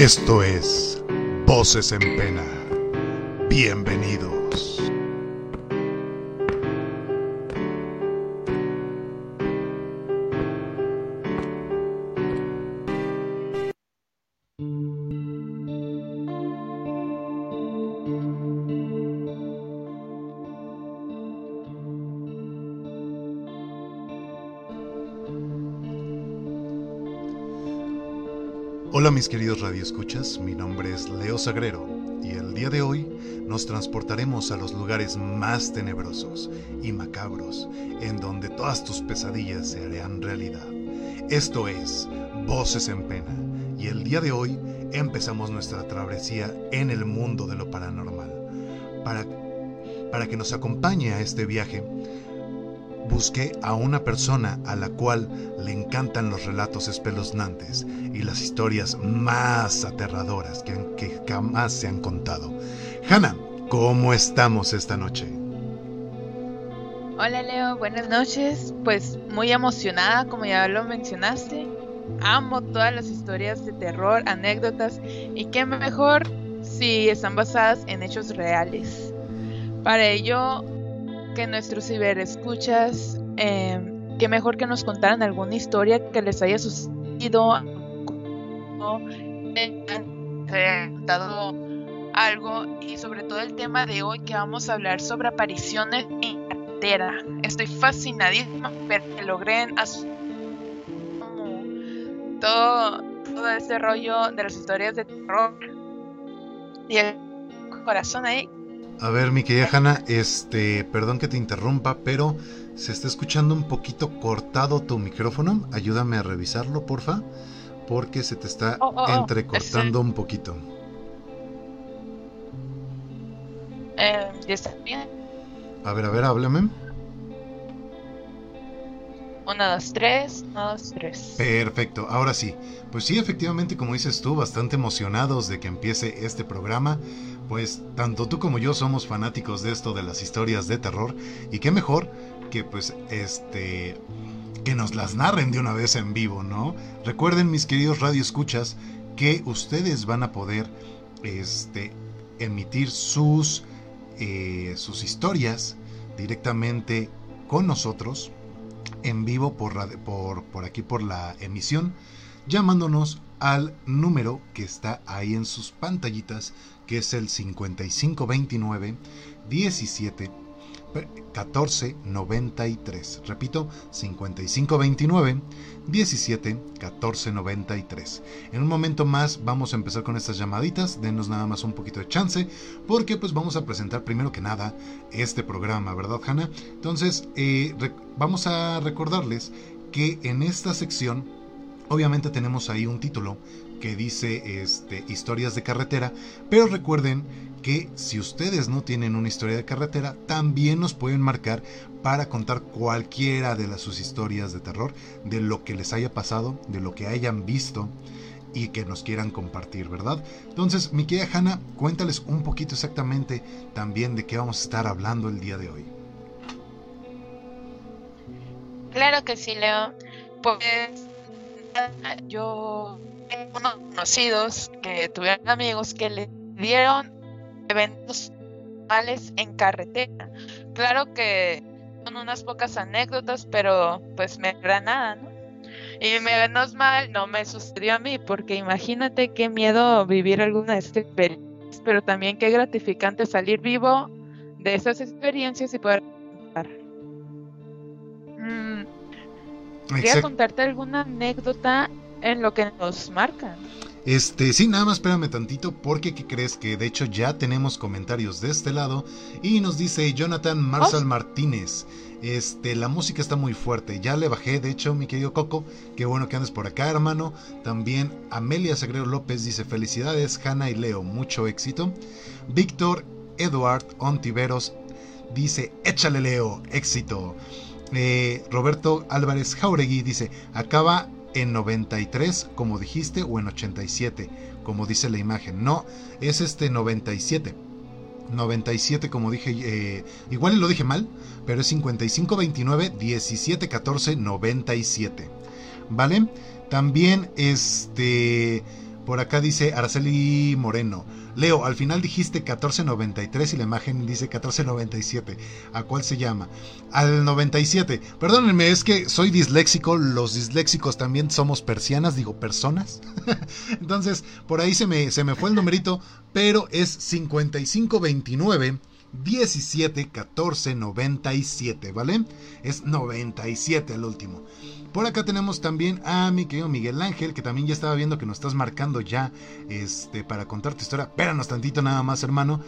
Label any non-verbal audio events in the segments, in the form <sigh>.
Esto es Voces en Pena. Bienvenidos. Mis queridos radioescuchas, mi nombre es Leo Sagrero y el día de hoy nos transportaremos a los lugares más tenebrosos y macabros en donde todas tus pesadillas se harán realidad. Esto es Voces en Pena y el día de hoy empezamos nuestra travesía en el mundo de lo paranormal. Para, para que nos acompañe a este viaje, busqué a una persona a la cual le encantan los relatos espeluznantes y las historias más aterradoras que, jamás se han contado. Hanna, ¿cómo estamos esta noche? Hola Leo, buenas noches. Pues muy emocionada, como ya lo mencionaste. Amo todas las historias de terror, anécdotas y qué mejor si están basadas en hechos reales. Para ello que nuestros ciberescuchas, eh, que mejor que nos contaran alguna historia que les haya sucedido, dado algo y sobre todo el tema de hoy que vamos a hablar sobre apariciones en cartera. Estoy fascinadísima pero que logren todo, todo ese rollo de las historias de terror y el corazón ahí a ver, mi querida Hanna, este, perdón que te interrumpa, pero se está escuchando un poquito cortado tu micrófono. Ayúdame a revisarlo, porfa, porque se te está oh, oh, oh, entrecortando un poquito. Eh, ¿Ya está bien? A ver, a ver, háblame. Una, dos, tres, una, dos, tres. Perfecto, ahora sí. Pues sí, efectivamente, como dices tú, bastante emocionados de que empiece este programa pues tanto tú como yo somos fanáticos de esto de las historias de terror y qué mejor que pues este que nos las narren de una vez en vivo, ¿no? Recuerden mis queridos radioescuchas que ustedes van a poder este emitir sus eh, sus historias directamente con nosotros en vivo por, por, por aquí por la emisión llamándonos al número que está ahí en sus pantallitas que es el 5529 17 14 93. Repito, 5529 17 14 93. En un momento más vamos a empezar con estas llamaditas. Denos nada más un poquito de chance, porque pues vamos a presentar primero que nada este programa, ¿verdad, Hanna? Entonces, eh, vamos a recordarles que en esta sección, obviamente tenemos ahí un título que dice este, historias de carretera, pero recuerden que si ustedes no tienen una historia de carretera, también nos pueden marcar para contar cualquiera de las, sus historias de terror, de lo que les haya pasado, de lo que hayan visto y que nos quieran compartir, ¿verdad? Entonces, mi querida Hanna, cuéntales un poquito exactamente también de qué vamos a estar hablando el día de hoy. Claro que sí, Leo. Pues yo unos conocidos que tuvieron amigos que le dieron eventos males en carretera. Claro que son unas pocas anécdotas, pero pues me da nada, ¿no? Y menos mal no me sucedió a mí, porque imagínate qué miedo vivir alguna de estas experiencias, pero también qué gratificante salir vivo de esas experiencias y poder contar. Mm, quería contarte alguna anécdota en lo que nos marcan. Este, sí, nada más espérame tantito porque ¿qué crees? Que de hecho ya tenemos comentarios de este lado y nos dice Jonathan Marshall Martínez. Este, la música está muy fuerte. Ya le bajé, de hecho, mi querido Coco. Qué bueno que andes por acá, hermano. También Amelia Sagrero López dice: Felicidades, Hanna y Leo, mucho éxito. Víctor Eduard Ontiveros dice: Échale, Leo, éxito. Eh, Roberto Álvarez Jauregui dice: Acaba en 93, como dijiste, o en 87, como dice la imagen. No, es este 97. 97, como dije, eh, igual lo dije mal, pero es 55, 29, 17, 14, 97. ¿Vale? También, este, Por acá dice Araceli Moreno. Leo, al final dijiste 1493 y la imagen dice 1497. ¿A cuál se llama? Al 97. Perdónenme, es que soy disléxico. Los disléxicos también somos persianas, digo personas. <laughs> Entonces, por ahí se me, se me fue el numerito, pero es 5529 17 14 97, ¿vale? Es 97 el último. Por acá tenemos también a mi querido Miguel Ángel, que también ya estaba viendo que nos estás marcando ya este, para contar tu historia. Espéranos tantito nada más, hermano.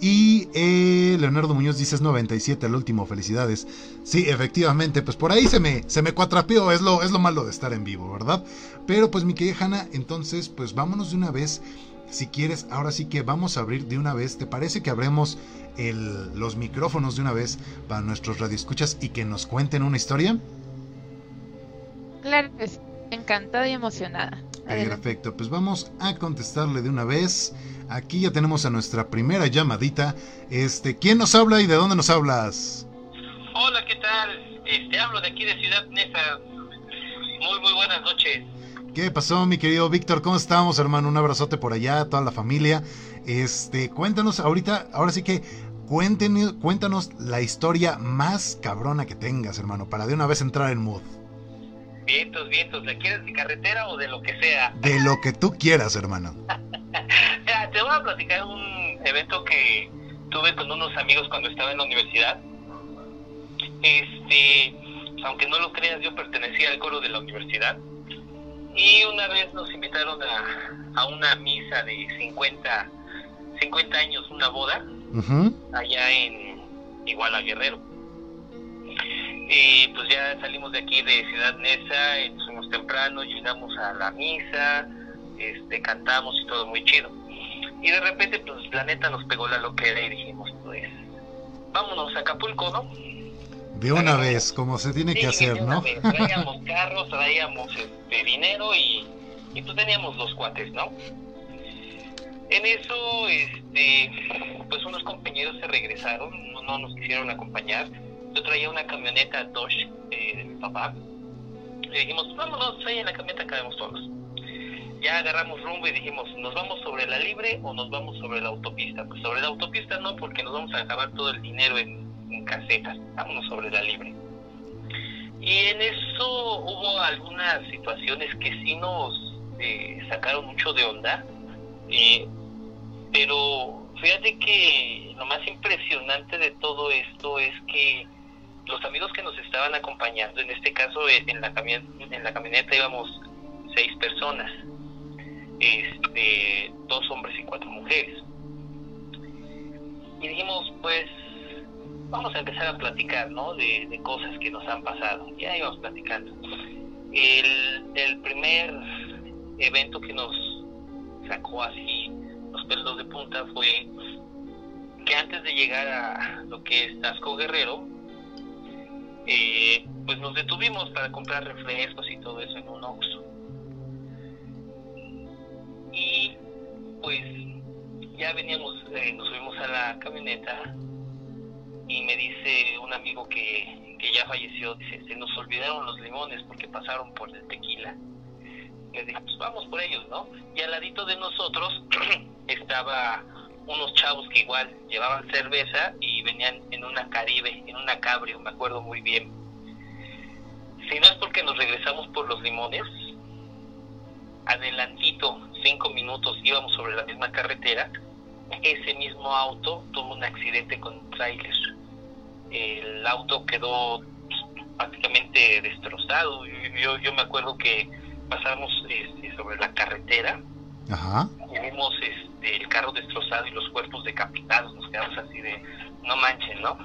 Y eh, Leonardo Muñoz dice es 97 el último, felicidades. Sí, efectivamente, pues por ahí se me, se me cuatrapeó, es lo, es lo malo de estar en vivo, ¿verdad? Pero pues mi querida Hanna, entonces pues vámonos de una vez. Si quieres, ahora sí que vamos a abrir de una vez. ¿Te parece que abremos los micrófonos de una vez para nuestros radioescuchas y que nos cuenten una historia? Claro, encantada y emocionada. Perfecto, pues vamos a contestarle de una vez. Aquí ya tenemos a nuestra primera llamadita. Este, ¿quién nos habla y de dónde nos hablas? Hola, ¿qué tal? Este, hablo de aquí de Ciudad Neza. Muy, muy buenas noches. ¿Qué pasó, mi querido Víctor? ¿Cómo estamos, hermano? Un abrazote por allá, toda la familia. Este, cuéntanos ahorita, ahora sí que cuéntenos, cuéntanos la historia más cabrona que tengas, hermano, para de una vez entrar en mood. Vientos, vientos, ¿la quieres de carretera o de lo que sea? De lo que tú quieras, hermano. <laughs> te voy a platicar un evento que tuve con unos amigos cuando estaba en la universidad. Este, aunque no lo creas, yo pertenecía al coro de la universidad. Y una vez nos invitaron a, a una misa de 50, 50 años, una boda, allá en Iguala Guerrero. Y pues ya salimos de aquí de Ciudad Neza, y fuimos temprano, llegamos a la misa, este, cantamos y todo muy chido. Y de repente, pues la neta nos pegó la loquera y dijimos, pues, vámonos a Acapulco, ¿no? De una vez, como se tiene que hacer, ¿no? Traíamos carros, traíamos este, dinero y, y pues teníamos los cuates, ¿no? En eso, este, pues unos compañeros se regresaron, no, no nos quisieron acompañar yo traía una camioneta Dodge eh, de mi papá. Le dijimos, vámonos ahí en la camioneta, cabemos todos. Ya agarramos rumbo y dijimos, ¿nos vamos sobre la libre o nos vamos sobre la autopista? Pues sobre la autopista no, porque nos vamos a acabar todo el dinero en, casetas. Vámonos sobre la libre. Y en eso hubo algunas situaciones que sí nos eh, sacaron mucho de onda. Eh, pero fíjate que lo más impresionante de todo esto es que los amigos que nos estaban acompañando, en este caso eh, en la, en la camioneta íbamos seis personas, este, dos hombres y cuatro mujeres. Y dijimos, pues, vamos a empezar a platicar, ¿no? De, cosas que nos han pasado. Ya íbamos platicando. El, el primer evento que nos sacó así los pelos de punta fue que antes de llegar a lo que es Tasco Guerrero, eh, pues nos detuvimos para comprar refrescos y todo eso en un Oxxo. Y pues ya veníamos, eh, nos subimos a la camioneta y me dice un amigo que, que ya falleció, dice, se nos olvidaron los limones porque pasaron por el tequila. Le dije, pues vamos por ellos, ¿no? Y al ladito de nosotros <clears throat> estaba unos chavos que igual llevaban cerveza y venían en una Caribe, en una Cabrio, me acuerdo muy bien. Si no es porque nos regresamos por los limones, adelantito, cinco minutos, íbamos sobre la misma carretera, ese mismo auto tuvo un accidente con un. El auto quedó pues, prácticamente destrozado. Yo, yo me acuerdo que pasamos este, sobre la carretera y vimos este, el carro destrozado y los cuerpos decapitados, nos quedamos así de, no manchen, ¿no?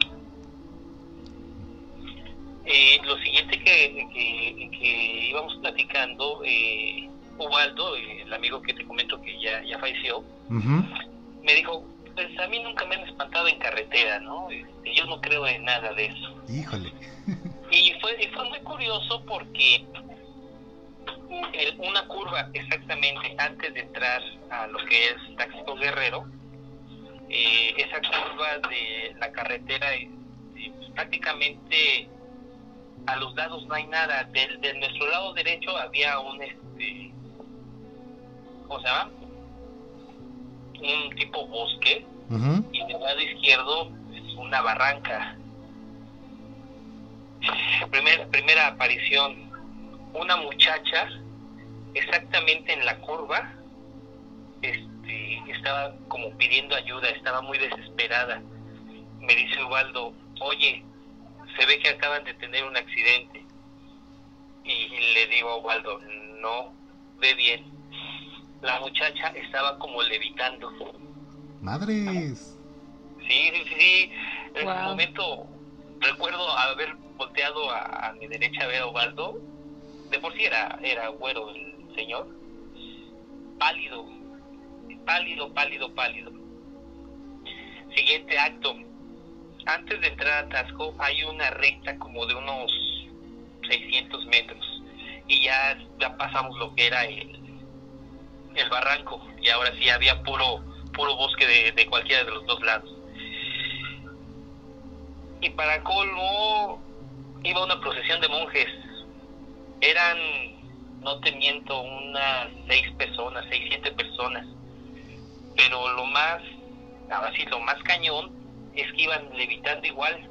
Eh, lo siguiente que, que, íbamos platicando, eh, Ubaldo, el amigo que te comento que ya, ya falleció, me dijo, pues a mí nunca me han espantado en carretera, ¿no? Este, yo no creo en nada de eso. Híjole. y fue, y fue muy curioso porque una curva exactamente antes de entrar a lo que es Taxito Guerrero, eh, esa curva de la carretera pues, prácticamente a los lados no hay nada. De, nuestro lado derecho había un este ¿cómo se llama? Un tipo bosque y del lado izquierdo es una barranca. Primera, primera aparición, una muchacha exactamente en la curva este, estaba como pidiendo ayuda, estaba muy desesperada. Me dice Ubaldo, oye, se ve que acaban de tener un accidente. Y le digo a Ubaldo, no, ve bien. La muchacha estaba como levitando. Madres. Sí, sí, sí. En un momento recuerdo haber volteado a, mi derecha a ver a Ubaldo. De por sí era, era güero el señor. Pálido, pálido, pálido, pálido. Siguiente acto. Antes de entrar a Tasco hay una recta como de unos 600 metros y ya, ya pasamos lo que era el, el barranco y ahora sí había puro puro bosque de, de cualquiera de los dos lados. Y para colmo iba una procesión de monjes. Eran, no te miento, unas seis personas, seis, siete personas pero lo más, ahora sí, lo más cañón es que iban levitando igual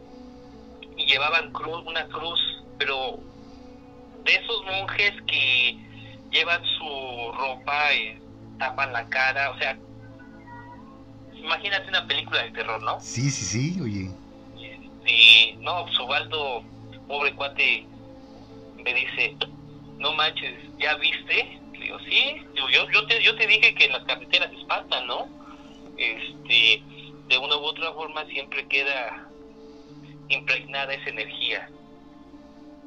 y llevaban cruz, una cruz, pero de esos monjes que llevan su ropa y tapan la cara, o sea, imagínate una película de terror, ¿no? Sí, sí, sí, oye. Y no, Subaldo, pobre cuate, me dice, no manches, ¿ya viste? digo, sí, yo, yo, te, yo te dije que en las carreteras espantan, ¿no? Este, de una u otra forma siempre queda impregnada esa energía.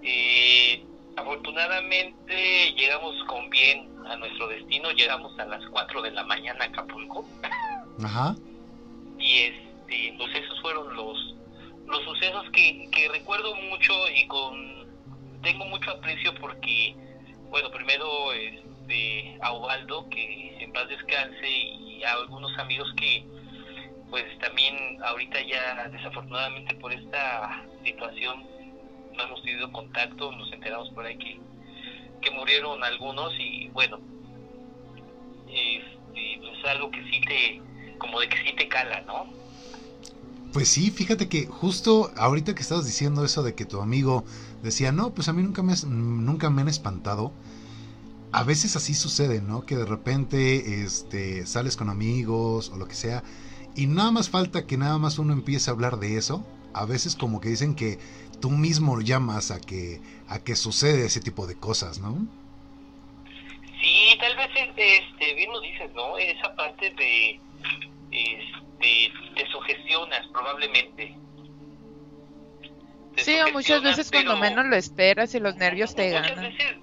Eh, afortunadamente llegamos con bien a nuestro destino, llegamos a las 4 de la mañana a Acapulco. Ajá. Y este, pues esos fueron los, los sucesos que, que recuerdo mucho y con tengo mucho aprecio porque, bueno, primero este, a Ubaldo, que en paz descanse, y a algunos amigos que pues también ahorita ya desafortunadamente por esta situación no hemos tenido contacto, nos enteramos por ahí que, que murieron algunos y bueno, este, pues es algo que sí te, como de que sí te cala, ¿no? Pues sí, fíjate que justo ahorita que estabas diciendo eso de que tu amigo decía, no, pues a mí nunca me, nunca me han espantado, a veces así sucede, ¿no? Que de repente este, sales con amigos o lo que sea y nada más falta que nada más uno empiece a hablar de eso. A veces como que dicen que tú mismo llamas a que a que sucede ese tipo de cosas, ¿no? Sí, tal vez este, bien lo dices, ¿no? Esa parte de este, te sugestionas probablemente. sí, o muchas veces cuando menos lo esperas y los nervios te ganan. Veces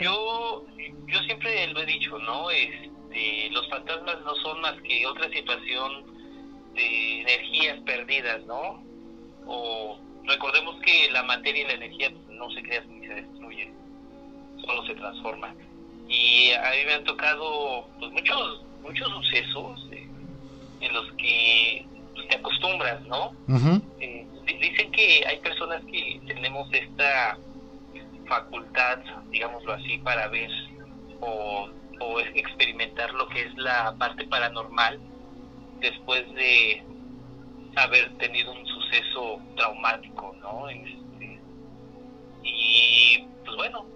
yo, yo siempre lo he dicho, ¿no? Este, los fantasmas no son más que otra situación de energías perdidas, ¿no? O recordemos que la materia y la energía no se crean ni se destruyen, solo se transforman. Y a mí me han tocado pues, muchos muchos sucesos en los que pues, te acostumbras, ¿no? Eh, dicen que hay personas que tenemos esta facultad, digámoslo así, para ver o, experimentar lo que es la parte paranormal después de haber tenido un suceso traumático, ¿no? Este, y pues bueno,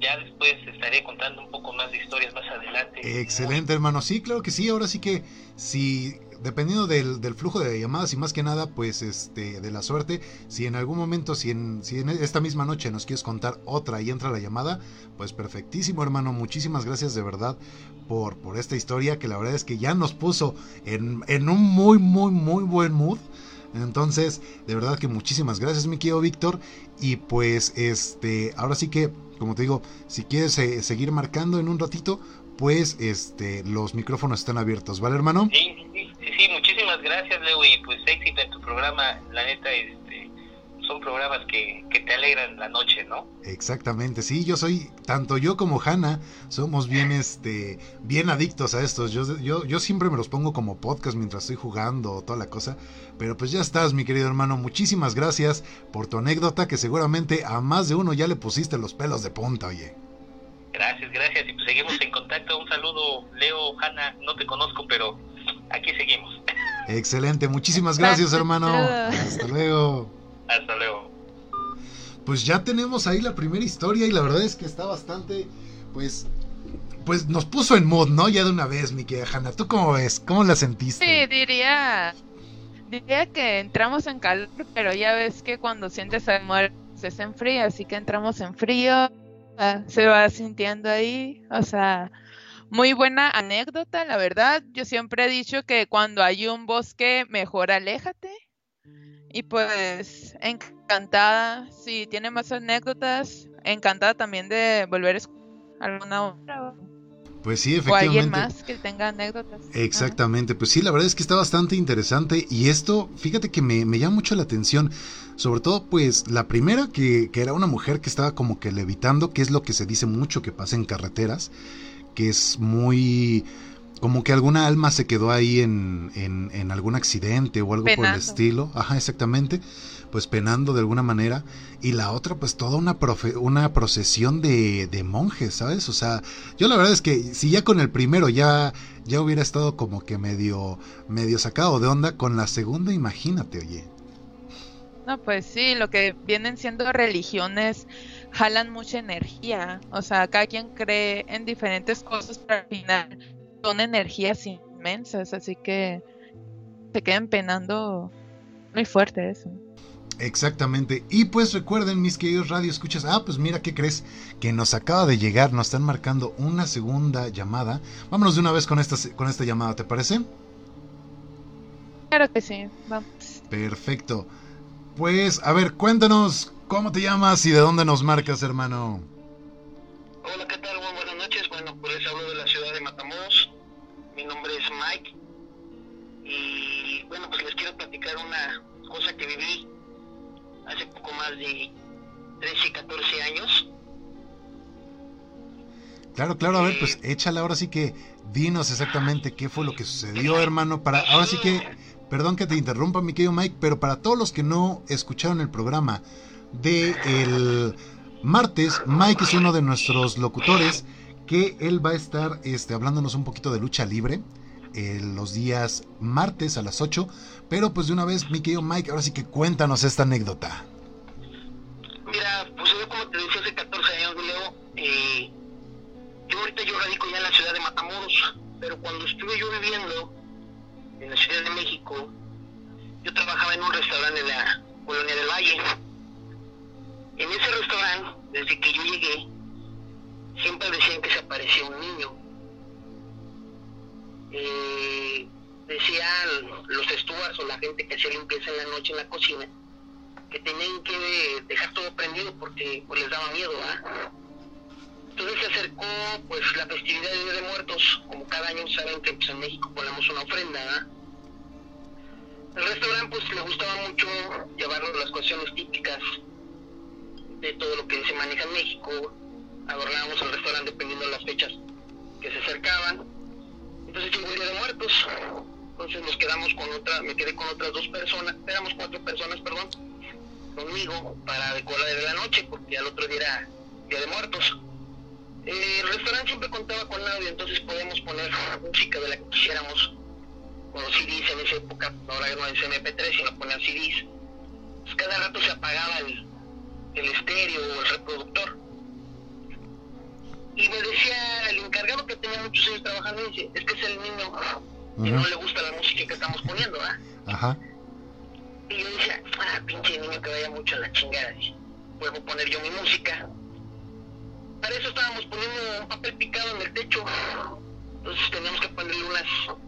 ya después estaré contando un poco más de historias más adelante. Excelente, hermano. Sí, claro que sí. Ahora sí que si dependiendo del, flujo de llamadas y más que nada, pues este, de la suerte, si en algún momento, si en, si en esta misma noche nos quieres contar otra y entra la llamada, pues perfectísimo, hermano. Muchísimas gracias de verdad por, por esta historia que la verdad es que ya nos puso en, en un muy, muy, muy buen mood. Entonces, de verdad que muchísimas gracias, mi querido Víctor. Y pues, este, ahora sí que, como te digo, si quieres eh, seguir marcando en un ratito, pues este los micrófonos están abiertos, ¿vale, hermano? Sí, sí, sí, muchísimas gracias, Leo, y pues éxito en tu programa, la neta, este, son programas que, que te alegran la noche, ¿no? Exactamente, sí, yo soy, tanto yo como Hanna, somos bien, este, bien adictos a estos, yo, yo, yo siempre me los pongo como podcast mientras estoy jugando, toda la cosa, pero pues ya estás, mi querido hermano, muchísimas gracias por tu anécdota, que seguramente a más de uno ya le pusiste los pelos de punta, oye. Gracias, gracias. Y pues seguimos en contacto. Un saludo, Leo, Hanna. No te conozco, pero aquí seguimos. Excelente. Muchísimas gracias, hermano. Hasta luego. Hasta luego. Pues ya tenemos ahí la primera historia y la verdad es que está bastante, pues, pues nos puso en mood, ¿no? Ya de una vez, mi querida Hanna. ¿Tú cómo ves? ¿Cómo la sentiste? Sí, diría, diría que entramos en calor, pero ya ves que cuando sientes amor se en frío, así que entramos en frío, se va sintiendo ahí, o sea, muy buena anécdota, la verdad. Yo siempre he dicho que cuando hay un bosque, mejor aléjate. Y pues, encantada, si tiene más anécdotas, encantada también de volver a escuchar alguna otra. Pues sí, efectivamente. O alguien más que tenga anécdotas. Exactamente, pues sí, la verdad es que está bastante interesante y esto, fíjate que me, me llama mucho la atención, sobre todo pues la primera que, que, era una mujer que estaba como que levitando, que es lo que se dice mucho que pasa en carreteras, que es muy como que alguna alma se quedó ahí en, en, en algún accidente o algo por el estilo, ajá, exactamente pues penando de alguna manera, y la otra pues toda una, una procesión de, de, monjes, ¿sabes? O sea, yo la verdad es que si ya con el primero ya, ya hubiera estado como que medio, medio sacado de onda, con la segunda imagínate, oye. No, pues sí, lo que vienen siendo religiones jalan mucha energía, o sea, cada quien cree en diferentes cosas, pero al final son energías inmensas, así que se quedan penando muy fuerte eso. Exactamente. Y pues recuerden, mis queridos radio escuchas. Ah, pues mira, ¿qué crees? Que nos acaba de llegar, nos están marcando una segunda llamada. Vámonos de una vez con esta, con esta llamada, ¿te parece? Claro que sí, vamos. Perfecto. Pues, a ver, cuéntanos, ¿cómo te llamas y de dónde nos marcas, hermano? Hola, ¿qué tal? Muy buenas noches. Bueno, pues hablo de la ciudad de Matamoros. Mi nombre es Mike. Y bueno, pues les quiero platicar una cosa que viví hace poco más de 13, 14 años. Claro, claro, a ver, pues eh, échala ahora sí que dinos exactamente qué fue lo que sucedió, hermano, para ahora sí que, perdón que te interrumpa, mi querido Mike, pero para todos los que no escucharon el programa de el martes, Mike es uno de nuestros locutores que él va a estar este, hablándonos un poquito de lucha libre eh, los días martes a las 8 pero pues de una vez, mi querido Mike, ahora sí que cuéntanos esta anécdota. Mira, pues yo como te decía hace 14 años, Leo, eh, yo ahorita yo radico ya en la ciudad de Matamoros, pero cuando estuve yo viviendo en la Ciudad de México, yo trabajaba en un restaurante en la Colonia del Valle. En ese restaurante, desde que yo llegué, siempre decían que se aparecía un niño. Eh, decían los stewards o la gente que hacía limpieza en la noche en la cocina que tenían que dejar todo prendido porque pues les daba miedo entonces se acercó pues la festividad de Día de Muertos como cada año saben que pues, en México ponemos una ofrenda el restaurante pues le gustaba mucho llevarnos las cuestiones típicas de todo lo que se maneja en México adornábamos el restaurante dependiendo de las fechas que se acercaban entonces llegó el Día de Muertos entonces nos quedamos con otra, me quedé con otras dos personas, éramos cuatro personas, perdón, conmigo para decorar de la noche, porque al otro día era Día de Muertos. Eh, el restaurante siempre contaba con audio, entonces podíamos poner música de la que quisiéramos, con CDs en esa época, ahora no es MP3, sino ponían CDs. Pues cada rato se apagaba el, el estéreo o el reproductor. Y me decía el encargado que tenía muchos años trabajando, dice, es que es el niño y no le gusta la música que estamos poniendo, ¿ah? Ajá. Y yo decía, ah, pinche niño que vaya mucho a la chingada. Puedo poner yo mi música. Para eso estábamos poniendo un papel picado en el techo. Entonces teníamos que ponerle unas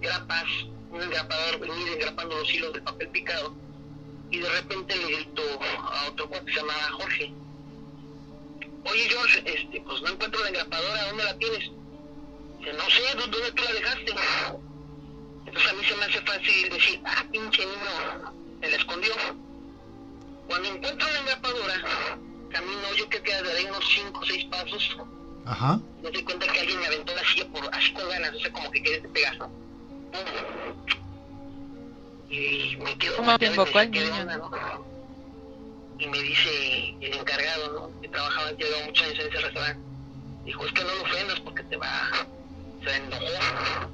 grapas, un engrapador, venir engrapando los hilos del papel picado. Y de repente le grito a otro cuate que se llamaba Jorge. Oye George, este, pues no encuentro la engrapadora, ¿dónde la tienes? no sé, ¿dónde tú la dejaste? Entonces a mí se me hace fácil decir, ah, pinche niño, se la escondió. Cuando encuentro la engrapadora, camino yo que queda de ahí unos 5 o 6 pasos. Ajá. Me doy cuenta que alguien me aventó la silla por, así con ganas, o sea, como que quería pegar. Y me quedo... ¿Cómo te invocó el niño? Y me dice el encargado, ¿no? Que trabajaba, llevaba muchos años en ese restaurante Dijo, es que no lo ofendas porque te va, se enojó.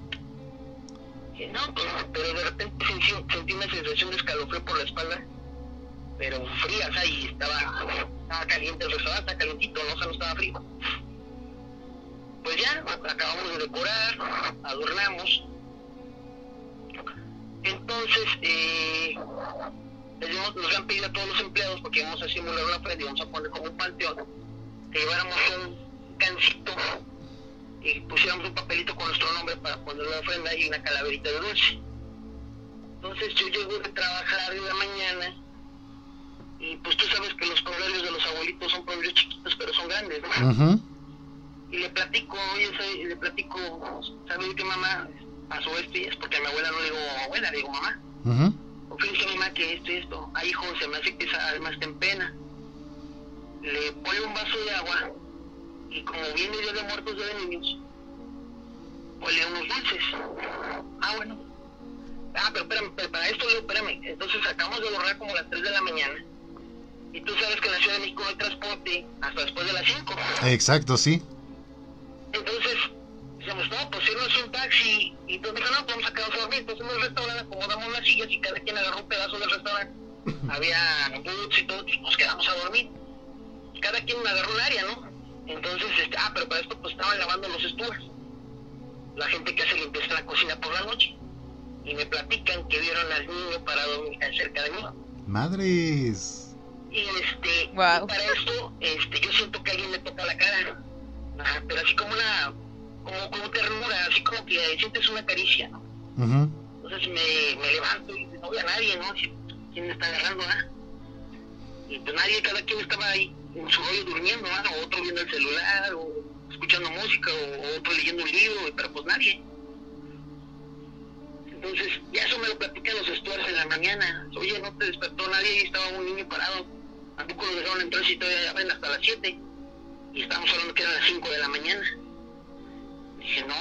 Y no, pues, pero de repente sentí, sentí una sensación de escalofrío por la espalda, pero fría, o sea, y estaba, estaba caliente el restaurante, estaba calientito, no, o sea, no estaba frío. Pues ya, acabamos de decorar, adornamos. Entonces, eh, nos han pedido a todos los empleados, porque vamos a simular una ofrenda y vamos a poner como un panteón, que lleváramos un cancito y pusiéramos un papelito con nuestro nombre para poner la ofrenda y una calaverita de dulce. Entonces yo llego de trabajar en la mañana y pues tú sabes que los pueblos de los abuelitos son pueblos chiquitos pero son grandes, ¿no? Y le platico, oye, le platico, ¿sabes qué mamá? Esto y es porque a mi abuela no le digo abuela, le digo mamá. Ujú. O fíjese mamá que esto y esto. Ay, hijo, se me hace que esa alma está en pena. Le pone un vaso de agua y como viene Día de Muertos Día de Niños, ponle unos dulces. Ah, bueno. Ah, pero espérame, pero para esto, Leo, espérame. Entonces acabamos de borrar como a las 3 de la mañana. Y tú sabes que en la Ciudad de México no hay transporte hasta después de las 5. Exacto, sí. Entonces, decíamos, no, pues irnos un taxi. Y tú dijo, no, pues vamos a quedarnos a dormir. Entonces en el restaurante acomodamos las sillas y cada quien agarró un pedazo del restaurante. <laughs> Había boots y todo, y nos quedamos a dormir. Cada quien agarró un área, ¿no? Entonces, este, ah, pero para esto pues estaban lavando los estufas. La gente que hace limpieza en la cocina por la noche. Y me platican que vieron al niño parado cerca de mí. Madres. Y este, y para esto, este, yo siento que alguien me toca la cara. Ajá, pero así como una, como, como ternura, así como que sientes una caricia, ¿no? Entonces me, me levanto y no veo a nadie, ¿no? ¿Quién me está agarrando, ah? Y pues nadie, cada quien estaba ahí en su rollo durmiendo, ¿ah? O otro viendo el celular, o escuchando música, o otro leyendo un libro, pero pues nadie. Entonces, ya eso me lo platican los estuarios en la mañana. Oye, no te despertó nadie y estaba un niño parado. Tampoco lo dejaron entrar si todavía abren hasta las 7. Y estábamos hablando que eran las 5 de la mañana. Dije, no.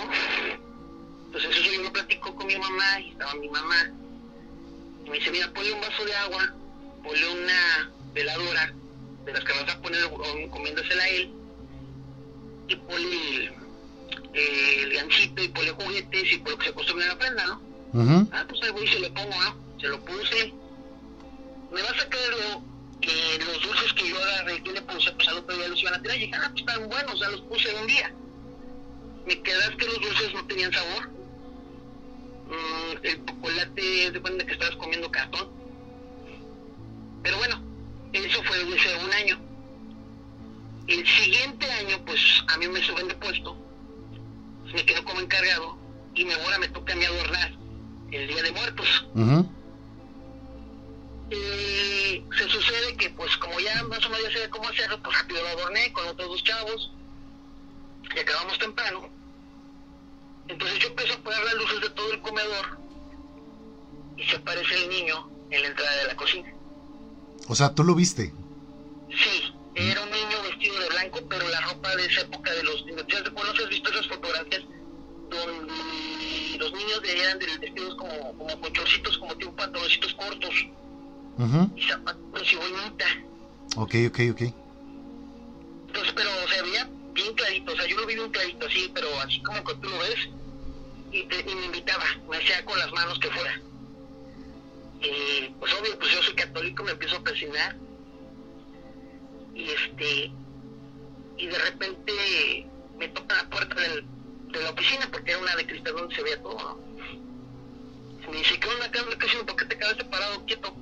Entonces eso yo lo platico con mi mamá y estaba mi mamá. Y me dice, mira, ponle un vaso de agua, ponle una veladora, de las que vas a poner, o encomiéndasela a él, y ponle el, el gancito y ponle juguetes y por lo que se acostumbra en la prenda, ¿no? Ujú. Ah, pues ahí voy y se lo pongo, ¿no? Se lo puse. Me va a sacar lo, eh, los dulces que yo agarré, que le puse, pues al otro día los iban a tirar. Y dije, ah, pues están buenos, sea, los puse un día. Me quedas que los dulces no tenían sabor. Mm, el chocolate, de cuenta que estabas comiendo cartón. Pero bueno, eso fue un año. El siguiente año, pues a mí me suben de puesto, pues, me quedo como encargado y me ahora me toca a mí adornar el Día de Muertos. Y se sucede que, pues, como ya más o menos ya sé cómo hacerlo, pues rápido lo adorné con otros dos chavos y acabamos temprano. Entonces yo empiezo a poner las luces de todo el comedor y se aparece el niño en la entrada de la cocina. O sea, tú lo viste. Sí, era un niño vestido de blanco, pero la ropa de esa época de los niños. ¿Ya ¿No has visto esas fotografías donde los niños de eran vestidos como, como con chorcitos, como tipo pantaloncitos cortos Ujú. y zapatos y boinita? Ok, ok, ok. Entonces, pero se veía bien clarito, o sea, yo lo vi bien clarito, así, pero así como que tú lo ves, y, te- y me invitaba, me hacía con las manos que fuera. Y pues obvio, pues yo soy católico, me empiezo a presionar, y este, y de repente me toca la puerta del- de la oficina, porque era una de cristal donde se veía todo, ¿no? Me dice, ¿qué onda, Carlos? ¿Por qué te quedaste parado quieto?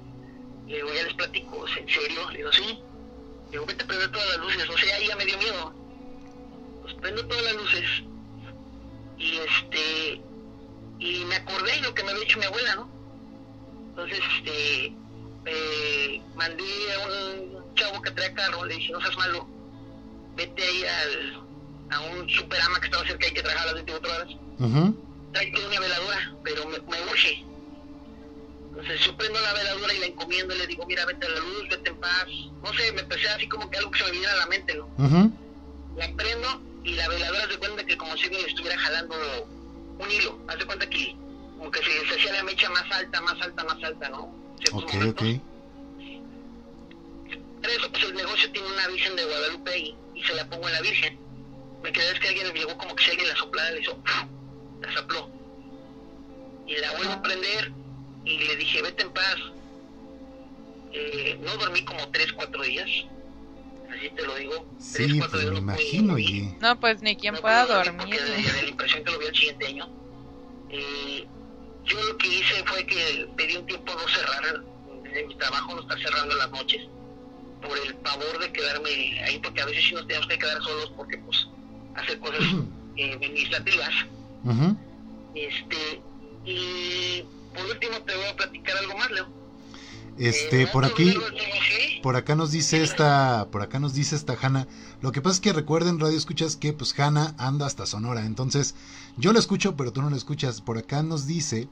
Le digo, ya les platico, ¿en serio? Le digo, sí. Digo, vete a prender todas las luces. O sea, ahí ya me dio miedo. Pues prendo todas las luces. Y este. Y me acordé de lo que me había dicho mi abuela, ¿no? Entonces, este. eh, mandé a un chavo que trae carro, le dije, no seas malo. Vete ahí al, a un superama que estaba cerca y que trabajaba las 24 horas. Ujú. Tráete una veladora, pero me, me urge. Entonces yo prendo la veladora y la encomiendo y le digo, mira, vete a la luz, vete en paz. No sé, me empecé así como que algo que se me viniera a la mente, ¿no? Ujú. La prendo y la veladora se cuenta que como si me estuviera jalando un hilo. Haz de cuenta que como que se, se hacía la mecha más alta, más alta, más alta, ¿no? Ok, momentos. ok. Pero eso, pues el negocio tiene una Virgen de Guadalupe y, y se la pongo en la Virgen. me quedé es que alguien me llegó como que si alguien la soplara, le hizo, la sopló. Y la vuelvo a prender y le dije, vete en paz. Eh, no dormí como 3, 4 días. Así te lo digo. Sí, pues me imagino, y... No, pues ni quien pueda dormir. Porque de, la impresión que lo vi el siguiente año. Eh, yo lo que hice fue que pedí un tiempo no cerrar. En mi trabajo no está cerrando las noches. Por el pavor de quedarme ahí, porque a veces sí nos tenemos que quedar solos porque, pues, hacer cosas eh, administrativas. Este, y por último te voy a platicar algo más, Leo. Este, eh, por aquí, por acá nos dice esta, por acá nos dice esta Hanna. Lo que pasa es que recuerden, radio escuchas que pues Hanna anda hasta Sonora, entonces yo la escucho, pero tú no la escuchas. Por acá nos dice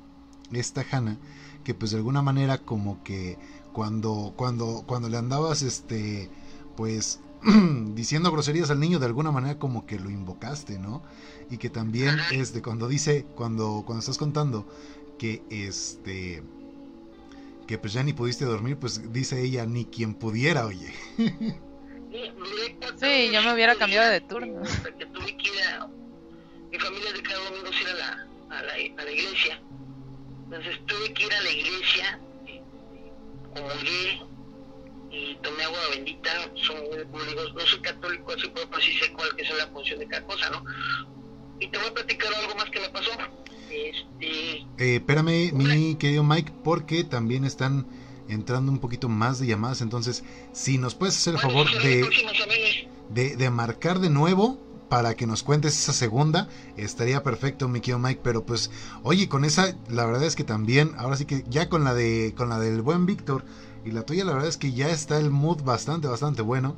esta Hanna que pues de alguna manera como que cuando, cuando, cuando le andabas, este, pues <clears throat> diciendo groserías al niño de alguna manera como que lo invocaste, ¿no? Y que también es de cuando dice, cuando, cuando estás contando que este que pues ya ni pudiste dormir, pues dice ella, ni quien pudiera, oye. <laughs> Sí, yo me hubiera cambiado de turno. <laughs> mi familia de cada domingo ir a la, a la, a la iglesia. Entonces tuve que ir a la iglesia, comulgué y tomé agua bendita. Son, como digo, no soy católico, así pero sí sé cuál que es la función de cada cosa, ¿no? Y te voy a platicar algo más que me pasó. Este... Eh, espérame, mi querido Mike, porque también están entrando un poquito más de llamadas. Entonces, si nos puedes hacer el favor de, de, de, marcar de nuevo para que nos cuentes esa segunda, estaría perfecto, mi querido Mike. Pero pues, oye, con esa, la verdad es que también, ahora sí que ya con la de con la del buen Víctor y la tuya, la verdad es que ya está el mood bastante, bastante bueno.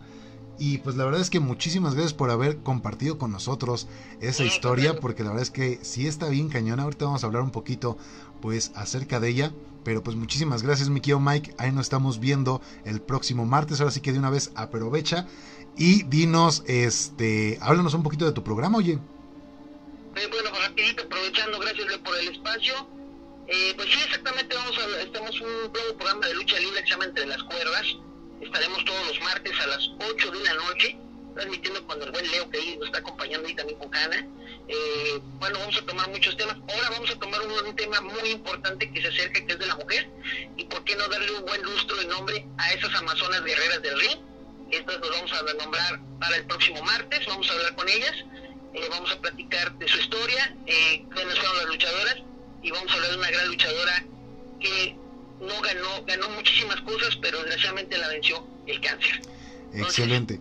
Y pues la verdad es que muchísimas gracias por haber compartido con nosotros esa historia, porque la verdad es que sí está bien cañona. Ahorita vamos a hablar un poquito pues acerca de ella. Pero pues muchísimas gracias, mi querido Mike. Ahí nos estamos viendo el próximo martes. Ahora sí que de una vez aprovecha y dinos, este, háblanos un poquito de tu programa, oye. Eh, bueno, aprovechando, gracias por el espacio. Eh, pues sí, exactamente, vamos a, estamos un nuevo programa de lucha libre que se llama Entre las Cuerdas Estaremos todos los martes a las 8 de la noche, transmitiendo con el buen Leo que ahí nos está acompañando y también con Hanna. Eh, bueno, vamos a tomar muchos temas. Ahora vamos a tomar un, tema muy importante que se acerca, que es de la mujer. Y por qué no darle un buen lustro y nombre a esas amazonas guerreras del ring. Estas nos vamos a nombrar para el próximo martes. Vamos a hablar con ellas. Eh, vamos a platicar de su historia, eh, quiénes fueron las luchadoras. Y vamos a hablar de una gran luchadora que no ganó, ganó muchísimas cosas, pero desgraciadamente la venció el cáncer. Excelente.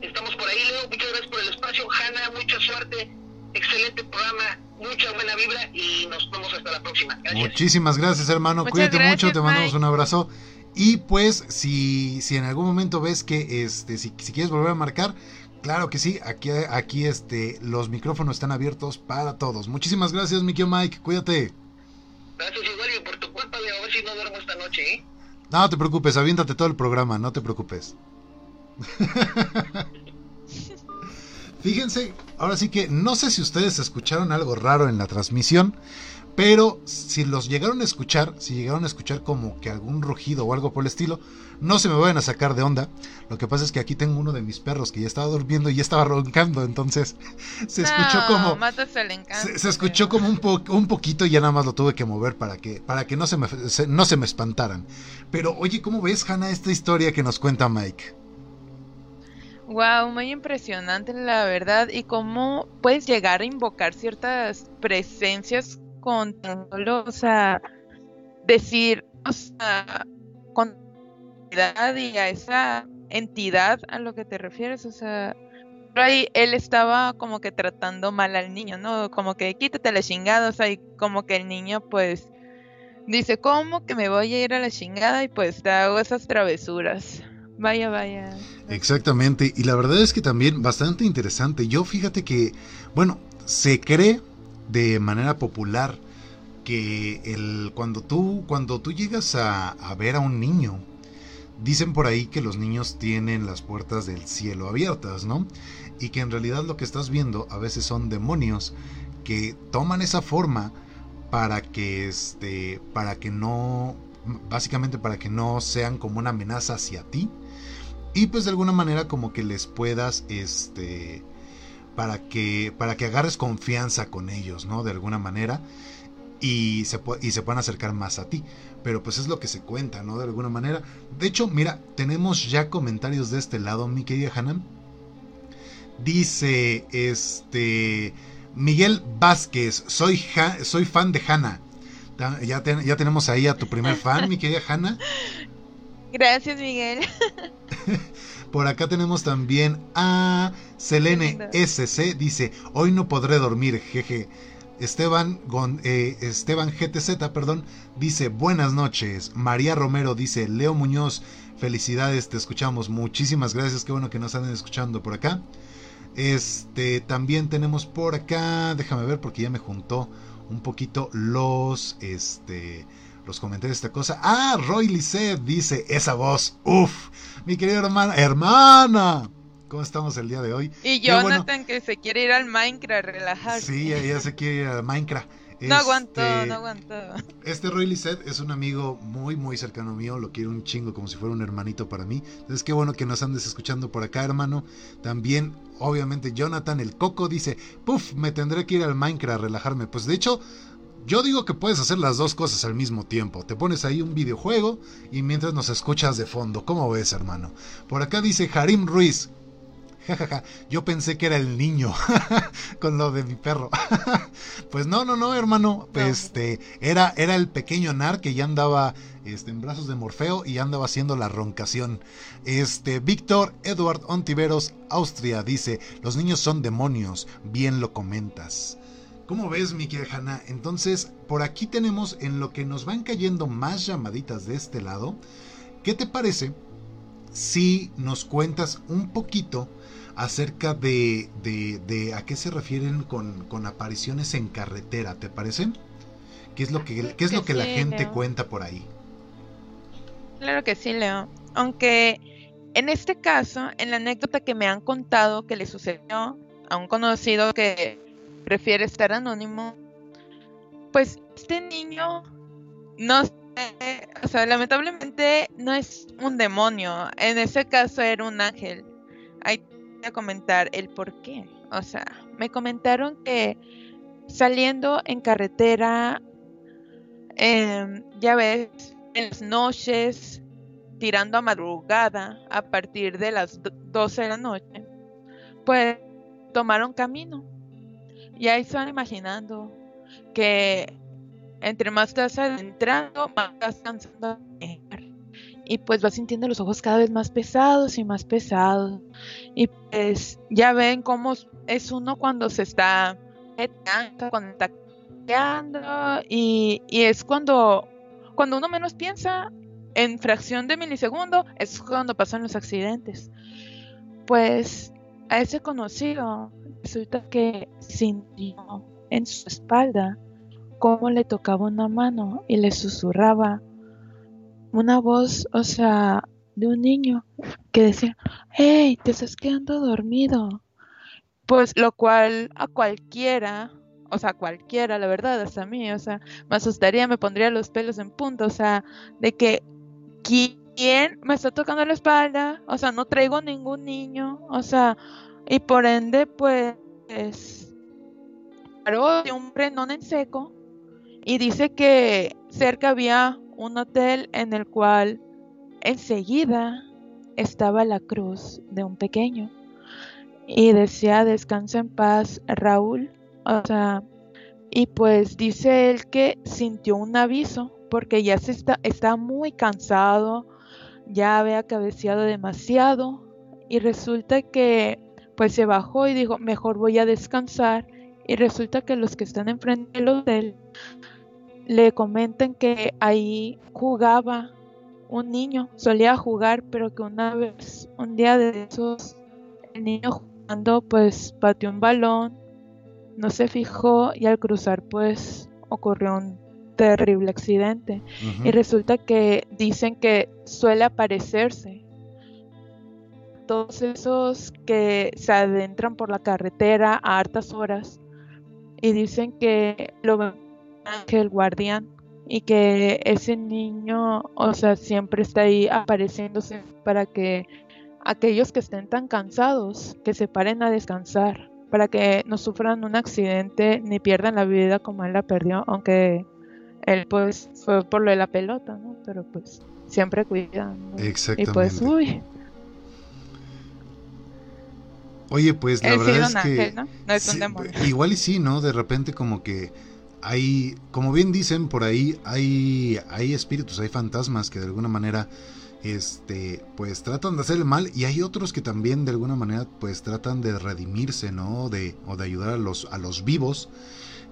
Estamos por ahí, Leo. Muchas gracias por el espacio. Hanna, mucha suerte. Excelente programa, mucha buena vibra y nos vemos hasta la próxima. Muchísimas gracias, hermano. Cuídate mucho, te mandamos un abrazo. Y pues, si, si en algún momento ves que este, si, si quieres volver a marcar, Claro que sí, aquí, aquí este, los micrófonos están abiertos para todos. Muchísimas gracias, mi Mike, cuídate. Gracias igual y por tu culpa, a ver si no duermo esta noche, ¿eh? No te preocupes, aviéntate todo el programa, no te preocupes. <laughs> Fíjense, ahora sí que no sé si ustedes escucharon algo raro en la transmisión, pero si los llegaron a escuchar, si llegaron a escuchar como que algún rugido o algo por el estilo, no se me vayan a sacar de onda. Lo que pasa es que aquí tengo uno de mis perros que ya estaba durmiendo y ya estaba roncando, entonces <laughs> se escuchó como se, escuchó como un, un poquito y ya nada más lo tuve que mover para que para que no se me no se me espantaran. Pero oye, ¿cómo ves, Hanna, esta historia que nos cuenta Mike? Wow, muy impresionante la verdad y cómo puedes llegar a invocar ciertas presencias con o sea, decir, o sea, con y a esa entidad a lo que te refieres, o sea, ahí él estaba como que tratando mal al niño, ¿no? Como que quítate la chingada, o sea, y como que el niño pues dice, ¿cómo que me voy a ir a la chingada? Y pues te hago esas travesuras. Vaya, vaya. Exactamente, y la verdad es que también bastante interesante. Yo fíjate que, bueno, se cree de manera popular que el, cuando, tú, cuando tú llegas a, a ver a un niño, dicen por ahí que los niños tienen las puertas del cielo abiertas, ¿no? Y que en realidad lo que estás viendo a veces son demonios que toman esa forma para que este para que no básicamente para que no sean como una amenaza hacia ti y pues de alguna manera como que les puedas este para que, para que agarres confianza con ellos, ¿no? De alguna manera y se, y se puedan acercar más a ti. Pero pues es lo que se cuenta, ¿no? De alguna manera. De hecho, mira, tenemos ya comentarios de este lado, mi querida Hanan. Dice, este, Miguel Vázquez, soy, soy fan de Hanna. Ya, ya tenemos ahí a tu primer fan, mi querida Hanna. <laughs> Gracias, Miguel. <laughs> Por acá tenemos también a Selene SC. Dice, hoy no podré dormir, jeje. Esteban, eh, Esteban GTZ, perdón, dice buenas noches. María Romero dice, Leo Muñoz, felicidades, te escuchamos. Muchísimas gracias, qué bueno que nos anden escuchando por acá. Este, también tenemos por acá, déjame ver porque ya me juntó un poquito los, este, los comentarios de esta cosa. Ah, Roy Lisset dice, esa voz, uff, mi querida hermana, hermana. ¿Cómo estamos el día de hoy? Y Jonathan que se quiere ir al Minecraft, relajarse. Sí, ya, se quiere ir al Minecraft. No aguanto, este, no aguanto. Este Roy Lisset es un amigo muy, muy cercano mío. Lo quiero un chingo, como si fuera un hermanito para mí. Entonces, qué bueno que nos andes escuchando por acá, hermano. También, obviamente, Jonathan el Coco dice: Puf, me tendré que ir al Minecraft a relajarme. Pues de hecho, yo digo que puedes hacer las dos cosas al mismo tiempo. Te pones ahí un videojuego y mientras nos escuchas de fondo. ¿Cómo ves, hermano? Por acá dice Harim Ruiz. Jajaja, <laughs> yo pensé que era el niño <laughs> con lo de mi perro. <laughs> pues no, no, no, hermano. Este, era, era el pequeño Nar que ya andaba este, en brazos de Morfeo y andaba haciendo la roncación. Este, Víctor Edward Ontiveros, Austria, dice: Los niños son demonios, bien lo comentas. ¿Cómo ves, mi querida Entonces, por aquí tenemos en lo que nos van cayendo más llamaditas de este lado. ¿Qué te parece si nos cuentas un poquito acerca de, de, a qué se refieren con, con, apariciones en carretera? ¿Te parece? ¿Qué es lo que, qué es lo que la gente cuenta por ahí? Claro que sí, Leo. Aunque en este caso, en la anécdota que me han contado que le sucedió a un conocido que prefiere estar anónimo, pues este niño no sé, o sea, lamentablemente no es un demonio, en ese caso era un ángel. Hay comentar el por qué. O sea, me comentaron que saliendo en carretera, em, ya ves, en las noches, tirando a madrugada, a partir de las 12 de la noche, pues tomaron camino y ahí van imaginando que entre más estás adentrando, más estás cansando Y pues vas sintiendo los ojos cada vez más pesados y más pesados. Y pues ya ven cómo es uno cuando se está cuando está y, y es cuando, cuando uno menos piensa, en fracción de milisegundo, es cuando pasan los accidentes. Pues a ese conocido resulta que sintió en su espalda cómo le tocaba una mano y le susurraba una voz, o sea, de un niño que decía, hey, te estás quedando dormido. Pues lo cual a cualquiera, o sea, cualquiera, la verdad, hasta a mí, o sea, me asustaría, me pondría los pelos en punto, o sea, de que quién me está tocando la espalda, o sea, no traigo ningún niño, o sea, y por ende, pues, paró de un renón en seco y dice que cerca había un hotel en el cual enseguida estaba la cruz de un pequeño y decía descansa en paz Raúl o sea y pues dice él que sintió un aviso porque ya se está, está muy cansado ya había cabeceado demasiado y resulta que pues se bajó y dijo, mejor voy a descansar. Y resulta que los que están enfrente del hotel le comentan que ahí jugaba un niño, solía jugar, pero que una vez, un día de esos, el niño jugando pues pateó un balón, no se fijó y al cruzar pues ocurrió un terrible accidente. Y resulta que dicen que suele aparecerse todos esos que se adentran por la carretera a hartas horas y dicen que lo ven el guardián y que ese niño, o sea, siempre está ahí apareciéndose para que aquellos que estén tan cansados, que se paren a descansar, para que no sufran un accidente ni pierdan la vida como él la perdió, aunque él pues fue por lo de la pelota, ¿no? Pero pues siempre cuidando. Exactamente. Y pues, uy. Oye, pues la verdad es que ¿no? No es un demonio. igual y sí, ¿no? De repente como que hay, como bien dicen por ahí, hay, hay espíritus, hay fantasmas que de alguna manera este pues tratan de hacer el mal y hay otros que también de alguna manera pues tratan de redimirse no de o de ayudar a los a los vivos.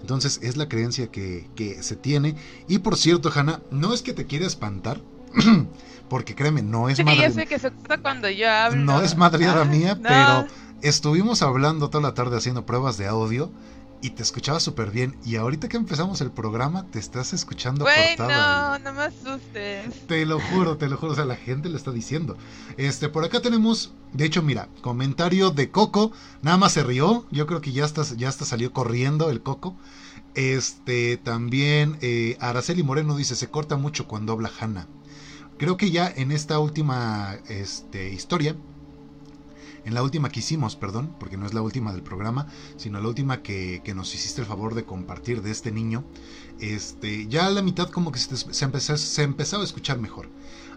Entonces es la creencia que, que se tiene. Y por cierto Hanna no es que te quiera espantar <clears throat> porque créeme no es madre que se cuando yo hablo. No es madriada mía pero estuvimos hablando toda la tarde haciendo pruebas de audio y te escuchaba súper bien. Y ahorita que empezamos el programa, te estás escuchando Güey, no, no me asustes. Te lo juro, te lo juro. O sea, la gente lo está diciendo. Este, por acá tenemos, de hecho, mira, comentario de Coco. Nada más se rió. Yo creo que ya está, ya está salió corriendo el Coco. Este, también eh, Araceli Moreno dice, se corta mucho cuando habla Hanna. Creo que ya en esta última este, historia en la última que hicimos, perdón, porque no es la última del programa, sino la última que, nos hiciste el favor de compartir de este niño, este, ya a la mitad como que se, empezó, empezaba a escuchar mejor.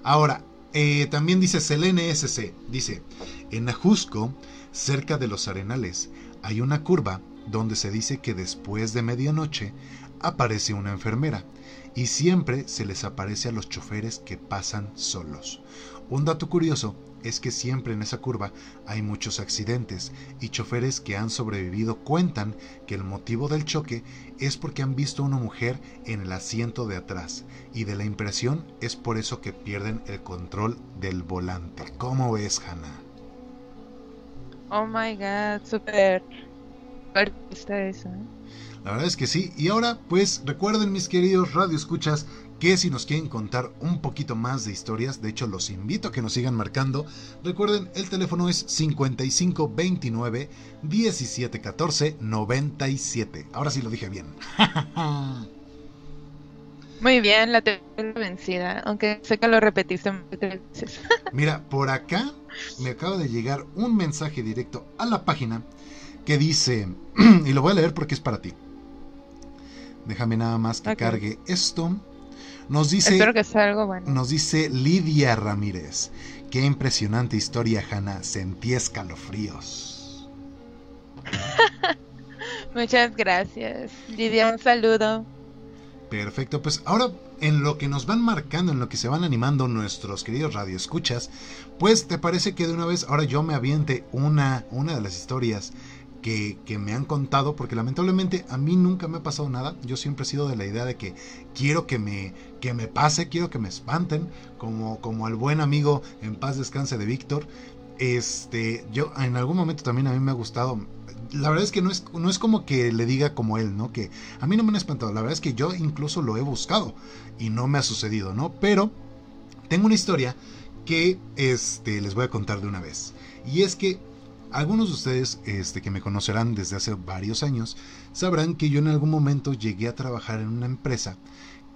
Ahora, eh, también dice Selene SC, dice, en Ajusco, cerca de los arenales, hay una curva donde se dice que después de medianoche aparece una enfermera y siempre se les aparece a los choferes que pasan solos. Un dato curioso es que siempre en esa curva hay muchos accidentes y choferes que han sobrevivido cuentan que el motivo del choque es porque han visto a una mujer en el asiento de atrás y de la impresión es por eso que pierden el control del volante. ¿Cómo ves, Hannah? Oh my god, super. ¿eh? La verdad es que sí. Y ahora, pues recuerden, mis queridos radioescuchas, que si nos quieren contar un poquito más de historias, de hecho los invito a que nos sigan marcando. Recuerden, el teléfono es 5529 1714 97. Ahora sí lo dije bien. <laughs> Muy bien, la tengo vencida, aunque sé que lo repetiste muchas veces. <laughs> Mira, por acá me acaba de llegar un mensaje directo a la página que dice, <clears throat> y lo voy a leer porque es para ti. Déjame nada más que cargue esto. Nos dice, Espero que sea algo bueno. Nos dice Lidia Ramírez. Qué impresionante historia, Hanna. Sentí escalofríos. <laughs> Muchas gracias. Lidia, un saludo. Perfecto, pues ahora en lo que nos van marcando, en lo que se van animando nuestros queridos radioescuchas, pues te parece que de una vez ahora yo me aviente una, una de las historias que, me han contado, porque lamentablemente a mí nunca me ha pasado nada. Yo siempre he sido de la idea de que quiero que me, que me pase, quiero que me espanten, como, como al buen amigo en paz descanse de Víctor. Este, yo en algún momento también a mí me ha gustado. La verdad es que no es, no es como que le diga como él, ¿no? Que a mí no me han espantado. La verdad es que yo incluso lo he buscado y no me ha sucedido, ¿no? Pero tengo una historia que este, les voy a contar de una vez. Y es que algunos de ustedes este, que me conocerán desde hace varios años sabrán que yo en algún momento llegué a trabajar en una empresa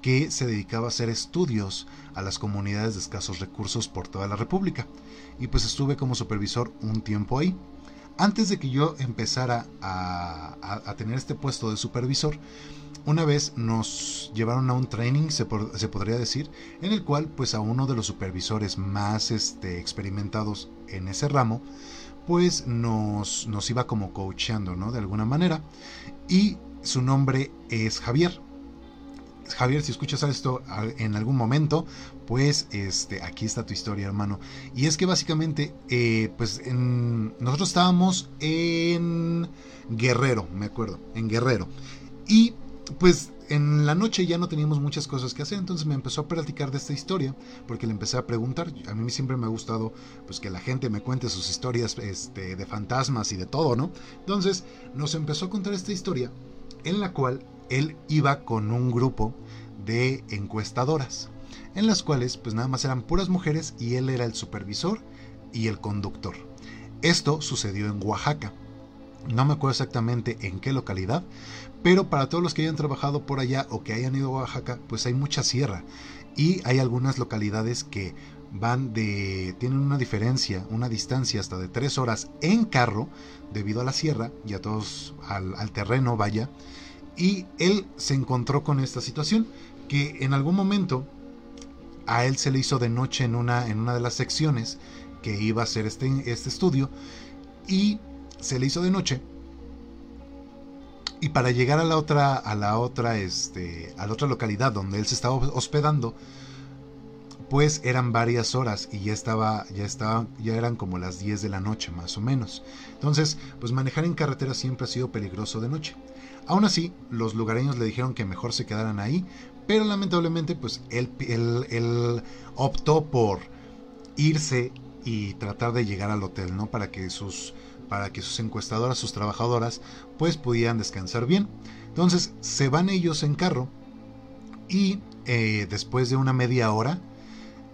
que se dedicaba a hacer estudios a las comunidades de escasos recursos por toda la República. Y pues estuve como supervisor un tiempo ahí. Antes de que yo empezara a, tener este puesto de supervisor, una vez nos llevaron a un training, se, podría decir, en el cual pues a uno de los supervisores más este, experimentados en ese ramo, pues nos, nos iba como coacheando, ¿no? De alguna manera. Y su nombre es Javier. Javier, si escuchas esto en algún momento, pues este, aquí está tu historia, hermano. Y es que básicamente, eh, pues nosotros estábamos en Guerrero, me acuerdo, en Guerrero. Y pues en la noche ya no teníamos muchas cosas que hacer, entonces me empezó a platicar de esta historia, porque le empecé a preguntar. A mí siempre me ha gustado pues que la gente me cuente sus historias este, de fantasmas y de todo, ¿no? Entonces nos empezó a contar esta historia en la cual él iba con un grupo de encuestadoras, en las cuales pues nada más eran puras mujeres y él era el supervisor y el conductor. Esto sucedió en Oaxaca. No me acuerdo exactamente en qué localidad, pero para todos los que hayan trabajado por allá o que hayan ido a Oaxaca, pues hay mucha sierra y hay algunas localidades que van de. tienen una diferencia, una distancia hasta de tres horas en carro, debido a la sierra y a todos al, terreno, vaya. Y él se encontró con esta situación, que en algún momento a él se le hizo de noche en una, en una de las secciones que iba a hacer este, este estudio, y se le hizo de noche. Y para llegar a la otra, a la otra, este, a la otra localidad donde él se estaba hospedando, pues eran varias horas y ya estaba, ya estaba, ya eran como las 10 de la noche más o menos. Entonces, pues manejar en carretera siempre ha sido peligroso de noche. Aún así, los lugareños le dijeron que mejor se quedaran ahí, pero lamentablemente, pues él, él optó por irse y tratar de llegar al hotel, ¿no? Para que sus para que sus encuestadoras, sus trabajadoras, pues pudieran descansar bien. Entonces se van ellos en carro y eh, después de una media hora,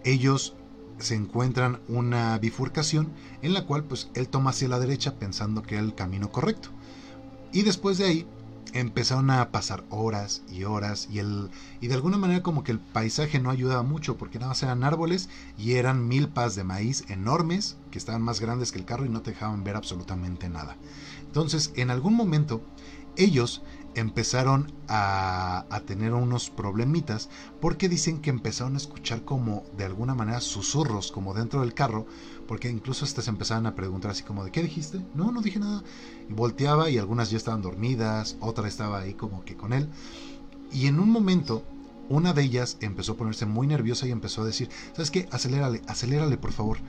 ellos se encuentran una bifurcación en la cual pues él toma hacia la derecha pensando que era el camino correcto. Y después de ahí empezaron a pasar horas y horas y el y de alguna manera como que el paisaje no ayudaba mucho porque nada más eran árboles y eran milpas de maíz enormes que estaban más grandes que el carro y no te dejaban ver absolutamente nada. Entonces, en algún momento ellos empezaron a, a, tener unos problemitas porque dicen que empezaron a escuchar como de alguna manera susurros como dentro del carro porque incluso hasta se empezaban a preguntar así como de ¿qué dijiste? No, no dije nada. Y volteaba y algunas ya estaban dormidas, otra estaba ahí como que con él. Y en un momento una de ellas empezó a ponerse muy nerviosa y empezó a decir, ¿sabes qué? Acelérale, acelérale por favor.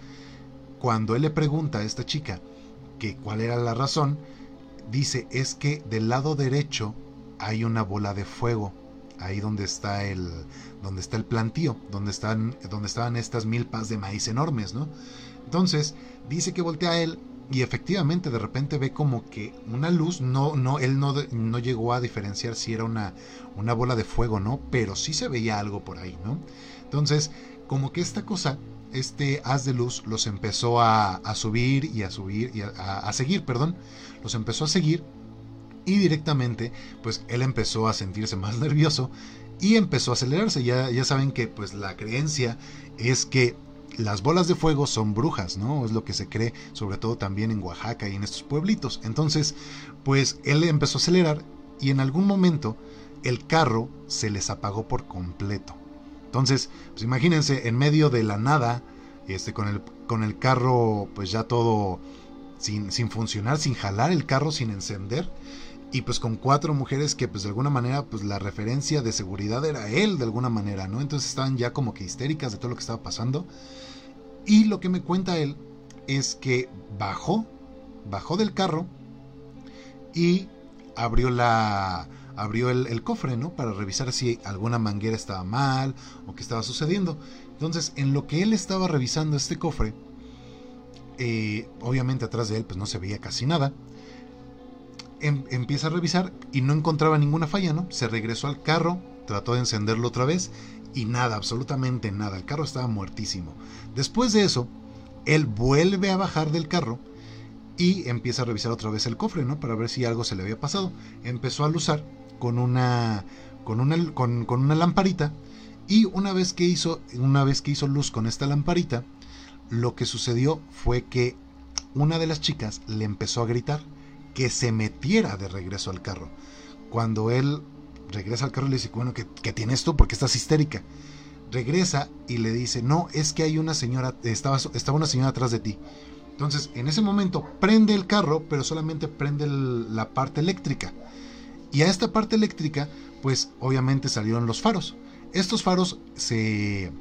Cuando él le pregunta a esta chica que cuál era la razón, dice es que del lado derecho hay una bola de fuego ahí donde está el donde está el plantío donde están donde estaban estas milpas de maíz enormes no entonces dice que voltea a él y efectivamente de repente ve como que una luz no no él no, no llegó a diferenciar si era una una bola de fuego no pero sí se veía algo por ahí no entonces como que esta cosa este haz de luz los empezó a, a subir y a subir y a, a seguir perdón los empezó a seguir y directamente pues él empezó a sentirse más <laughs> nervioso y empezó a acelerarse. Ya, ya saben que pues la creencia es que las bolas de fuego son brujas, ¿no? Es lo que se cree, sobre todo también en Oaxaca y en estos pueblitos. Entonces, pues él empezó a acelerar y en algún momento el carro se les apagó por completo. Entonces, pues imagínense, en medio de la nada, este, con el, con el carro pues ya todo sin, sin funcionar, sin jalar el carro, sin encender. Y pues con cuatro mujeres que pues de alguna manera pues la referencia de seguridad era él de alguna manera, ¿no? Entonces estaban ya como que histéricas de todo lo que estaba pasando. Y lo que me cuenta él es que bajó, bajó del carro y abrió la abrió el, cofre, ¿no? Para revisar si alguna manguera estaba mal o qué estaba sucediendo. Entonces, en lo que él estaba revisando este cofre, eh, obviamente atrás de él pues no se veía casi nada. Em, empieza a revisar y no encontraba ninguna falla, ¿no? Se regresó al carro, trató de encenderlo otra vez y nada, absolutamente nada. El carro estaba muertísimo. Después de eso, él vuelve a bajar del carro y empieza a revisar otra vez el cofre, ¿no? Para ver si algo se le había pasado. Empezó a luzar con una con una, con, con una lamparita y una vez que hizo una vez que hizo luz con esta lamparita, lo que sucedió fue que una de las chicas le empezó a gritar que se metiera de regreso al carro. Cuando él regresa al carro le dice, bueno, ¿qué, qué tienes tú? porque estás histérica? Regresa y le dice, no, es que hay una señora, estaba, estaba una señora atrás de ti. Entonces, en ese momento prende el carro, pero solamente prende la parte eléctrica. Y a esta parte eléctrica, pues obviamente salieron los faros. Estos faros se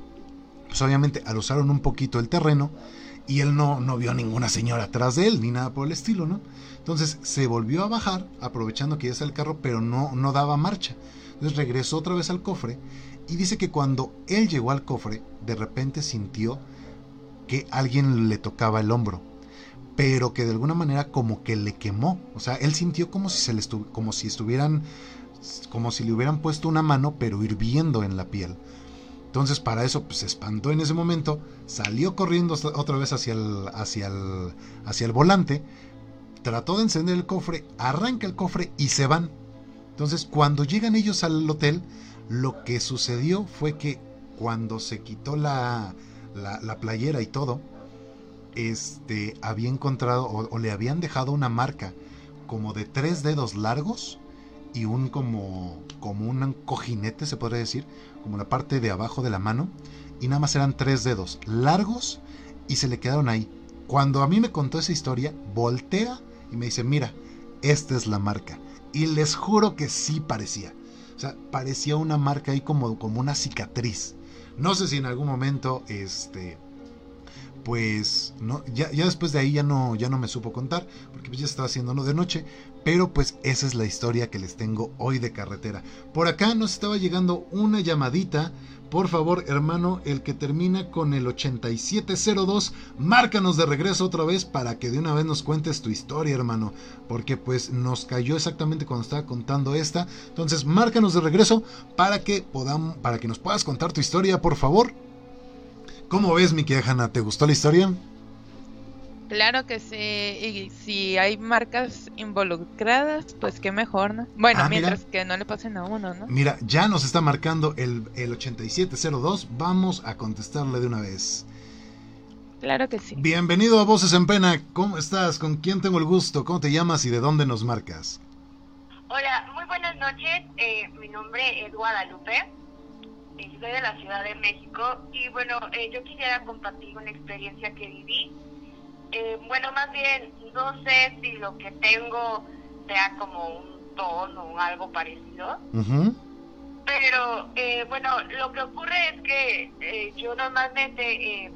pues obviamente alusaron un poquito el terreno y él no, no vio ninguna señora atrás de él ni nada por el estilo, ¿no? Entonces se volvió a bajar aprovechando que ya está el carro, pero no, no daba marcha. Entonces regresó otra vez al cofre y dice que cuando él llegó al cofre, de repente sintió que alguien le tocaba el hombro, pero que de alguna manera como que le quemó. O sea, él sintió como si se le como si estuvieran como si le hubieran puesto una mano, pero hirviendo en la piel. Entonces para eso pues, se espantó en ese momento, salió corriendo otra vez hacia el, hacia, el, hacia el volante, trató de encender el cofre, arranca el cofre y se van. Entonces cuando llegan ellos al hotel, lo que sucedió fue que cuando se quitó la, la, playera y todo, este, había encontrado o, le habían dejado una marca como de tres dedos largos y un como, como un cojinete, se podría decir, como la parte de abajo de la mano, y nada más eran tres dedos largos y se le quedaron ahí. Cuando a mí me contó esa historia, voltea y me dice, mira, esta es la marca. Y les juro que sí parecía. O sea, parecía una marca ahí como, como una cicatriz. No sé si en algún momento, este, pues, no, ya, ya después de ahí ya no, ya no me supo contar, porque pues ya estaba haciéndolo de noche, pero pues esa es la historia que les tengo hoy de carretera. Por acá nos estaba llegando una llamadita por favor, hermano, el que termina con el 8702, márcanos de regreso otra vez para que de una vez nos cuentes tu historia, hermano. Porque pues nos cayó exactamente cuando estaba contando esta. Entonces, márcanos de regreso para que podamos, para que nos puedas contar tu historia, por favor. ¿Cómo ves, mi querida ¿Te gustó la historia? Claro que sí, y si hay marcas involucradas, pues qué mejor, ¿no? Bueno, ah, mientras que no le pasen a uno, ¿no? Mira, ya nos está marcando el, el 8702, vamos a contestarle de una vez. Claro que sí. Bienvenido a Voces en Pena, ¿cómo estás? ¿Con quién tengo el gusto? ¿Cómo te llamas y de dónde nos marcas? Hola, muy buenas noches, eh, mi nombre es Guadalupe, soy de la Ciudad de México y bueno, eh, yo quisiera compartir una experiencia que viví eh, bueno, más bien, no sé si lo que tengo sea como un tono o algo parecido. Pero, eh, bueno, lo que ocurre es que eh, yo normalmente,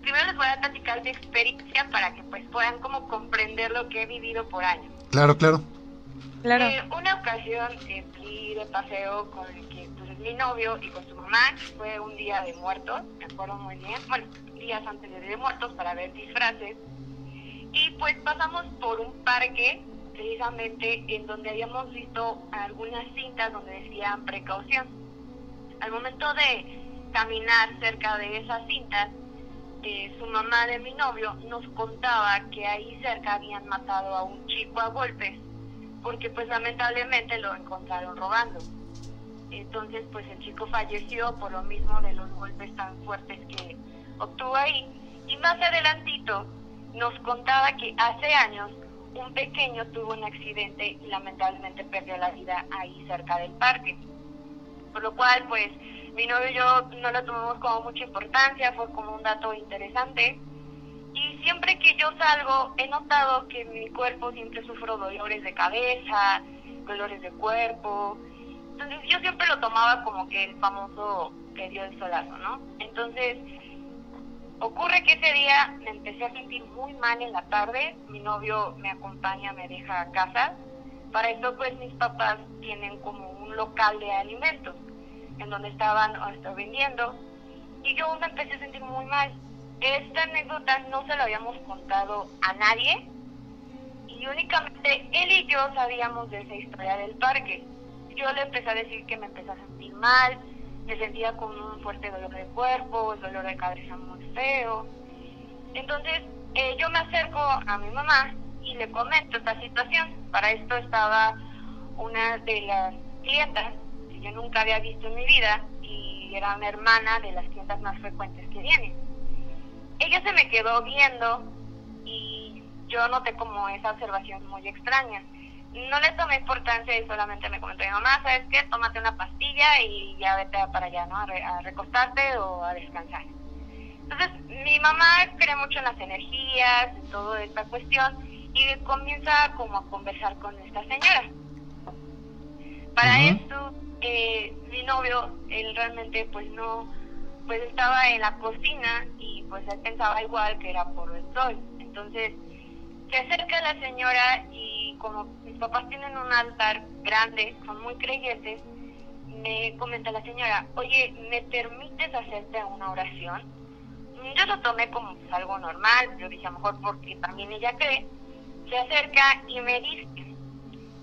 primero les voy a platicar mi experiencia para que pues puedan como comprender lo que he vivido por años. Claro, claro. Claro. una ocasión fui de paseo con el que pues, es mi novio y con su mamá, fue un día de muertos, me acuerdo muy bien. Bueno, días antes de de Muertos para ver disfraces. Y pues pasamos por un parque, precisamente en donde habíamos visto algunas cintas donde decían precaución. Al momento de caminar cerca de esas cintas, eh, su mamá de mi novio nos contaba que ahí cerca habían matado a un chico a golpes, porque pues lamentablemente lo encontraron robando. Entonces pues el chico falleció por lo mismo de los golpes tan fuertes que obtuvo ahí. Y más adelantito nos contaba que hace años un pequeño tuvo un accidente y lamentablemente perdió la vida ahí cerca del parque. Por lo cual, pues, mi novio y yo no lo tomamos como mucha importancia, fue como un dato interesante. Y siempre que yo salgo, he notado que mi cuerpo siempre sufro dolores de cabeza, dolores de cuerpo. Entonces yo siempre lo tomaba como que el famoso que dio el solazo, ¿no? Entonces, Ocurre que ese día me empecé a sentir muy mal en la tarde, mi novio me acompaña, me deja a casa. Para eso pues mis papás tienen como un local de alimentos en donde estaban vendiendo y yo me empecé a sentir muy mal. Esta anécdota no se lo habíamos contado a nadie y únicamente él y yo sabíamos de esa historia del parque. Yo le empecé a decir que me empecé a sentir mal, me sentía con un fuerte dolor de cuerpo, el dolor de cabeza muy feo. Entonces eh, yo me acerco a mi mamá y le comento esta situación. Para esto estaba una de las clientas que yo nunca había visto en mi vida y era una hermana de las clientas más frecuentes que vienen. Ella se me quedó viendo y yo noté como esa observación muy extraña no le tomé importancia y solamente me comentó mi mamá, ¿sabes qué? Tómate una pastilla y ya vete para allá, ¿no? A, recostarte o a descansar. Entonces, mi mamá cree mucho en las energías, en toda esta cuestión, y comienza como a conversar con esta señora. Para esto, eh, mi novio, él realmente pues no, pues estaba en la cocina y pues él pensaba igual que era por el sol. Entonces, se acerca la señora y como mis papás tienen un altar grande, son muy creyentes, me comenta la señora, oye, ¿me permites hacerte una oración? Yo lo tomé como algo normal, yo dije a lo mejor porque también ella cree, se acerca y me dice,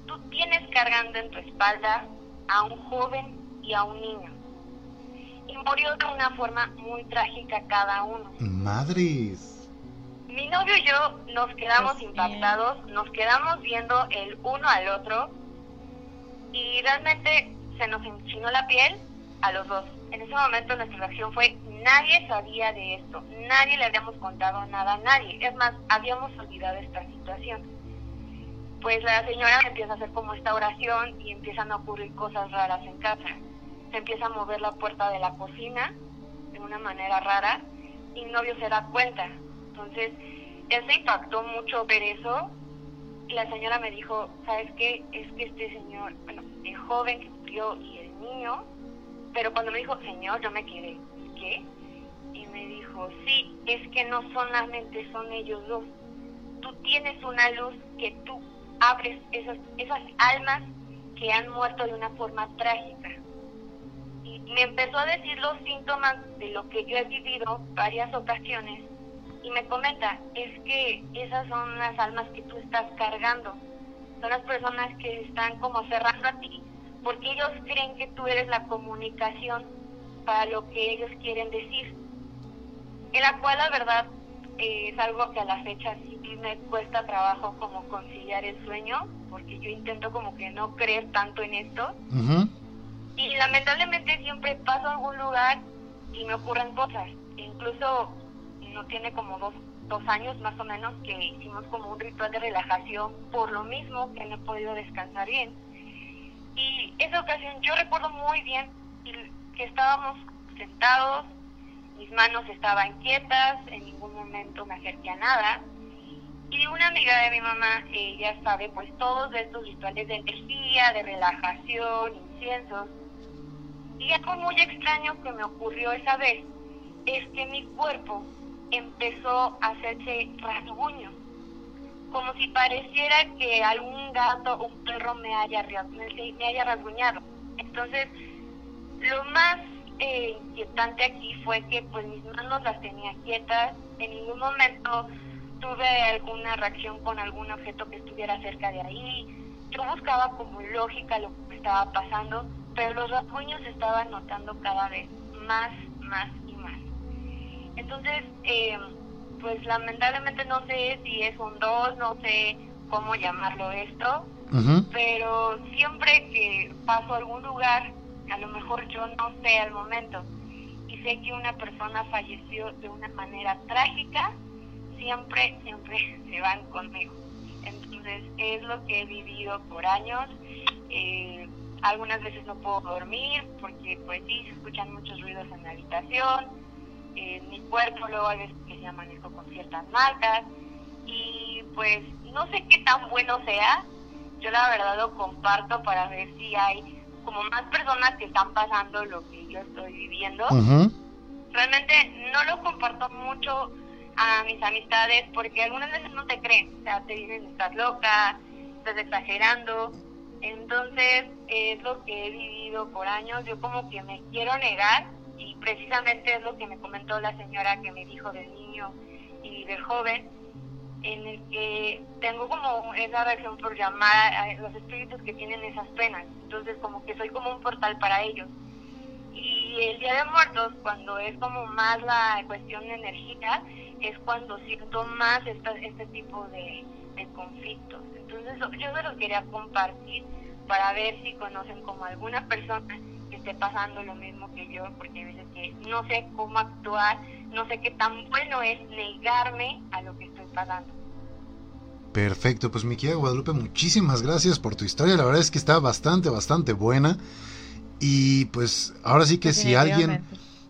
tú tienes cargando en tu espalda a un joven y a un niño. Y murió de una forma muy trágica cada uno. Madres mi novio y yo nos quedamos pues impactados, nos quedamos viendo el uno al otro y realmente se nos enchinó la piel a los dos. En ese momento nuestra reacción fue nadie sabía de esto, nadie le habíamos contado nada a nadie, es más, habíamos olvidado esta situación. Pues la señora empieza a hacer como esta oración y empiezan a ocurrir cosas raras en casa. Se empieza a mover la puerta de la cocina de una manera rara y mi novio se da cuenta. Entonces, se impactó mucho ver eso la señora me dijo, ¿sabes qué? Es que este señor, bueno, el joven que murió y el niño, pero cuando me dijo señor yo me quedé, ¿qué? Y me dijo, sí, es que no solamente son ellos dos, tú tienes una luz que tú abres esas, esas almas que han muerto de una forma trágica. Y me empezó a decir los síntomas de lo que yo he vivido varias ocasiones y me comenta, es que esas son las almas que tú estás cargando, son las personas que están como cerrando a ti, porque ellos creen que tú eres la comunicación para lo que ellos quieren decir. En la cual la verdad eh, es algo que a la fecha sí me cuesta trabajo como conciliar el sueño, porque yo intento como que no creer tanto en esto. Y lamentablemente siempre paso a algún lugar y me ocurren cosas. Incluso tiene como dos, dos años más o menos que hicimos como un ritual de relajación por lo mismo que no he podido descansar bien. Y esa ocasión yo recuerdo muy bien que estábamos sentados, mis manos estaban quietas, en ningún momento me acerqué a nada. Y una amiga de mi mamá, ella sabe pues todos estos rituales de energía, de relajación, inciensos. Y algo muy extraño que me ocurrió esa vez es que mi cuerpo empezó a hacerse rasguño, como si pareciera que algún gato o un perro me haya, me rasguñado. Entonces, lo más eh, inquietante aquí fue que pues mis manos las tenía quietas, en ningún momento tuve alguna reacción con algún objeto que estuviera cerca de ahí. Yo buscaba como lógica lo que estaba pasando, pero los rasguños estaban notando cada vez más, más entonces, eh, pues lamentablemente no sé si es un dos, no sé cómo llamarlo esto, pero siempre que paso a algún lugar, a lo mejor yo no sé al momento, y sé que una persona falleció de una manera trágica, siempre, siempre <laughs> se van conmigo. Entonces, es lo que he vivido por años. Eh, algunas veces no puedo dormir porque pues sí, se escuchan muchos ruidos en la habitación mi cuerpo, luego a veces que se amanezco con ciertas marcas y pues no sé qué tan bueno sea, yo la verdad lo comparto para ver si hay como más personas que están pasando lo que yo estoy viviendo. Realmente no lo comparto mucho a mis amistades porque algunas veces no te creen, o sea, te dicen estás loca, estás exagerando. Entonces es lo que he vivido por años, yo como que me quiero negar y precisamente es lo que me comentó la señora que me dijo del niño y del joven, en el que tengo como esa reacción por llamar a los espíritus que tienen esas penas, entonces como que soy como un portal para ellos. Y el Día de Muertos, cuando es como más la cuestión de energía, es cuando siento más este tipo de, de conflictos. Entonces yo se los quería compartir para ver si conocen como alguna persona esté pasando lo mismo que yo, porque a veces que no sé cómo actuar, no sé qué tan bueno es negarme a lo que estoy pasando. Perfecto, pues mi querida Guadalupe, muchísimas gracias por tu historia, la verdad es que está bastante, bastante buena. Y pues ahora sí que si alguien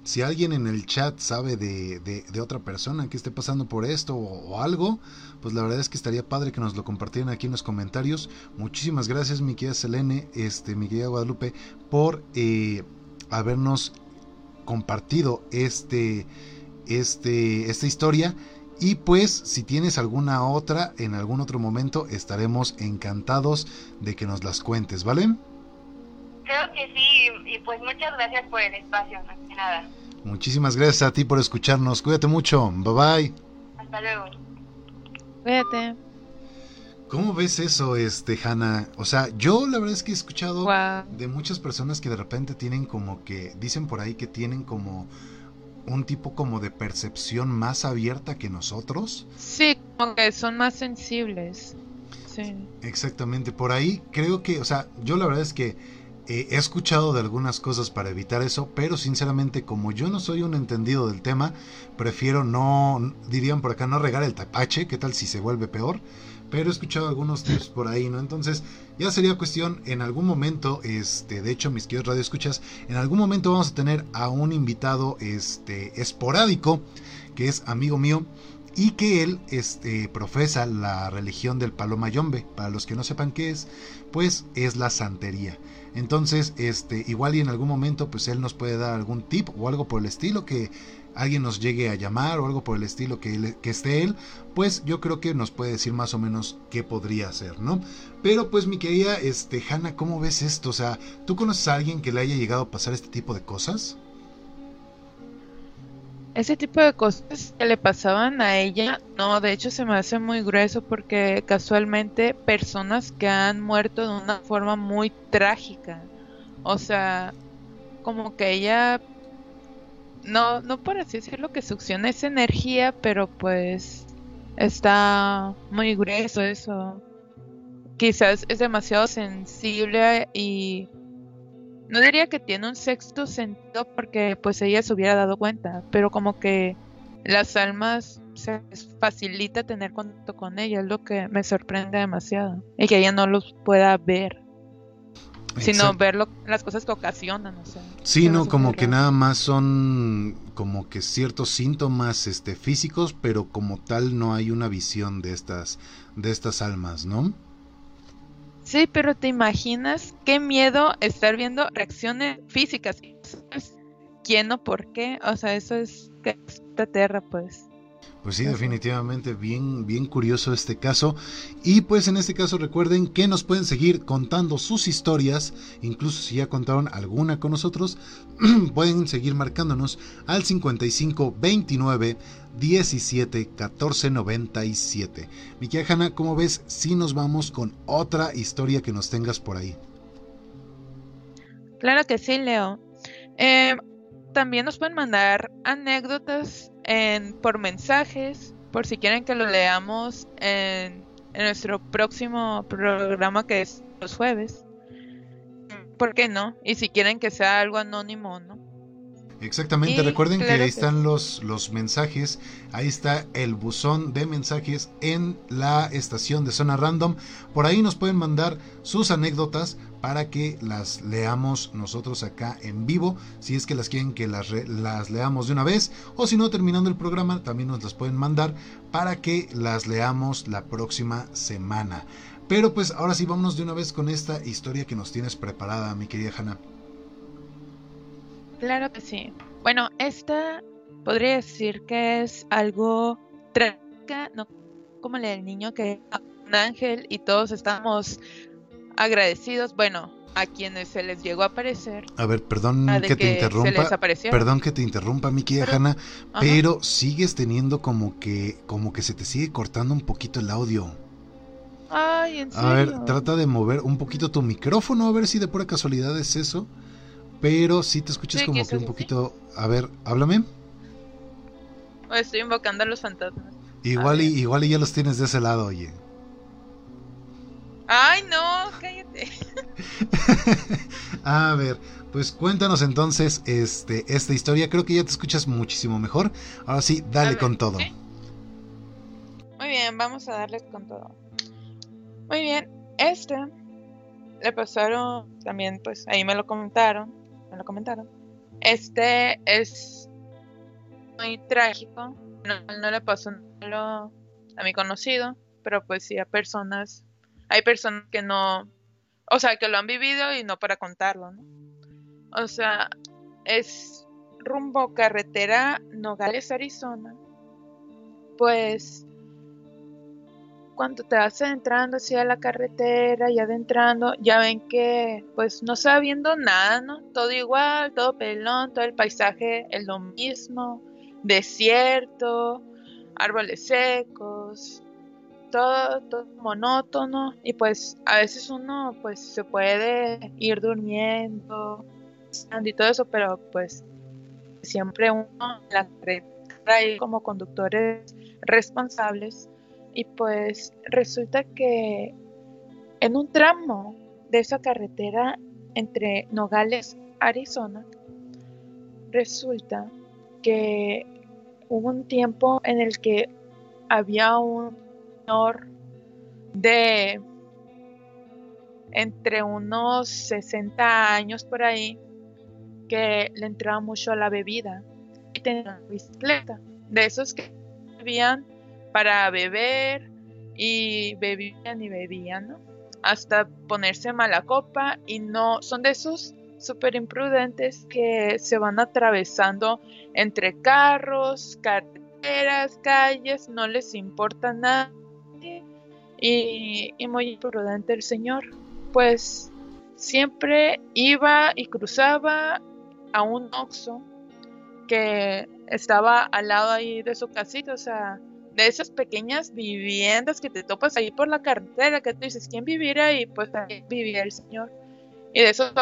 si alguien en el chat sabe de, de, otra persona que esté pasando por esto o, algo, pues la verdad es que estaría padre que nos lo compartieran aquí en los comentarios. Muchísimas gracias, mi querida Selene, este, mi querida Guadalupe, por eh, habernos compartido este, este, esta historia. Y pues si tienes alguna otra en algún otro momento estaremos encantados de que nos las cuentes, ¿vale? Creo que sí, y pues muchas gracias por el espacio, más que nada. Muchísimas gracias a ti por escucharnos. Cuídate mucho. Bye bye. Hasta luego. Cuídate. ¿Cómo ves eso, este, Hanna? O sea, yo la verdad es que he escuchado de muchas personas que de repente tienen como que, dicen por ahí que tienen como un tipo como de percepción más abierta que nosotros. Sí, como que son más sensibles. Sí. Exactamente, por ahí creo que, o sea, yo la verdad es que he escuchado de algunas cosas para evitar eso, pero sinceramente como yo no soy un entendido del tema, prefiero no, dirían por acá, no regar el tapache, ¿qué tal si se vuelve peor? Pero he escuchado algunos tips por ahí, ¿no? Entonces ya sería cuestión en algún momento, este, de hecho mis queridos radioescuchas, en algún momento vamos a tener a un invitado este, esporádico, que es amigo mío, y que él este, profesa la religión del Paloma Yombe. Para los que no sepan qué es, pues es la santería. Entonces, este, igual y en algún momento, pues él nos puede dar algún tip o algo por el estilo que alguien nos llegue a llamar o algo por el estilo que, que esté él, pues yo creo que nos puede decir más o menos qué podría hacer, ¿no? Pero pues mi querida este, Hanna, ¿cómo ves esto? O sea, ¿tú conoces a alguien que le haya llegado a pasar este tipo de cosas? Ese tipo de cosas que le pasaban a ella, no, de hecho se me hace muy grueso porque casualmente personas que han muerto de una forma muy trágica. O sea, como que ella no, no por así decirlo que succiona esa energía, pero pues está muy grueso eso. Quizás es demasiado sensible y no diría que tiene un sexto sentido porque pues ella se hubiera dado cuenta, pero como que las almas se facilita tener contacto con ella, es lo que me sorprende demasiado. Y que ella no los pueda ver. Sino ver las cosas que ocasionan, o sea, Sí, no, como que nada más son como que ciertos síntomas este físicos, pero como tal no hay una visión de estas de estas almas, ¿no? Sí, pero te imaginas qué miedo estar viendo reacciones físicas. ¿Quién o por qué? O sea, eso es que tierra, pues. Pues sí, definitivamente bien, bien curioso este caso. Y pues en este caso recuerden que nos pueden seguir contando sus historias, incluso si ya contaron alguna con nosotros, <clears throat> pueden seguir marcándonos al 55 29 17 14 97. Mi Hanna, ¿cómo ves si nos vamos con otra historia que nos tengas por ahí? Claro que sí, Leo. Eh, también nos pueden mandar anécdotas en, por mensajes, por si quieren que lo leamos en nuestro próximo programa que es los jueves. ¿Por qué no? Y si quieren que sea algo anónimo, ¿no? Exactamente, recuerden que ahí están los, los mensajes, ahí está el buzón de mensajes en la estación de zona random, por ahí nos pueden mandar sus anécdotas para que las leamos nosotros acá en vivo, si es que las quieren que las, las leamos de una vez, o si no, terminando el programa, también nos las pueden mandar para que las leamos la próxima semana. Pero pues ahora sí, vámonos de una vez con esta historia que nos tienes preparada, mi querida Hanna. Claro que sí. Bueno, esta podría decir que es algo trágica, no como la del niño que un ángel y todos estamos agradecidos, bueno, a quienes se les llegó a aparecer. A ver, perdón que, te interrumpa. Perdón que te interrumpa, mi querida Hanna, pero sigues teniendo como que como que se te sigue cortando un poquito el audio. Ay, ¿en serio? A ver, trata de mover un poquito tu micrófono, a ver si de pura casualidad es eso pero si te escuchas como que un poquito... A ver, háblame. Estoy invocando a los fantasmas. Igual y, igual y ya los tienes de ese lado, oye. Ay, no, cállate. <laughs> a ver, pues cuéntanos entonces este, esta historia. Creo que ya te escuchas muchísimo mejor. Ahora sí, dale con todo. Muy bien, vamos a darle con todo. Muy bien, este le pasaron también, pues ahí me lo comentaron me lo comentaron. Este es muy trágico. No, le pasó nada a mi conocido, pero pues sí a personas. Hay personas que no, o sea, que lo han vivido y no para contarlo, ¿no? O sea, es rumbo carretera Nogales, Arizona. Pues cuando te vas adentrando hacia la carretera y adentrando, ya ven que pues no se va viendo nada, ¿no? Todo igual, todo pelón, todo el paisaje es lo mismo, desierto, árboles secos, todo, todo monótono y pues a veces uno pues se puede ir durmiendo y todo eso, pero pues siempre uno en la carretera como conductores responsables y pues resulta que en un tramo de esa carretera entre Nogales, Arizona, resulta que hubo un tiempo en el que había un señor de entre unos 60 años por ahí que le entraba mucho a la bebida. Y tenía una bicicleta de esos que bebían para beber y bebían y bebían ¿no? hasta ponerse mala copa y no son de esos súper imprudentes que se van atravesando entre carros, carreteras, calles, no les importa nada. Y, y muy imprudente el señor, pues siempre iba y cruzaba a un oxo que estaba al lado ahí de su casita, o sea, de esas pequeñas viviendas que te topas ahí por la carretera, que tú dices, ¿quién vivirá ahí? Pues ahí vivía el señor. Y de esos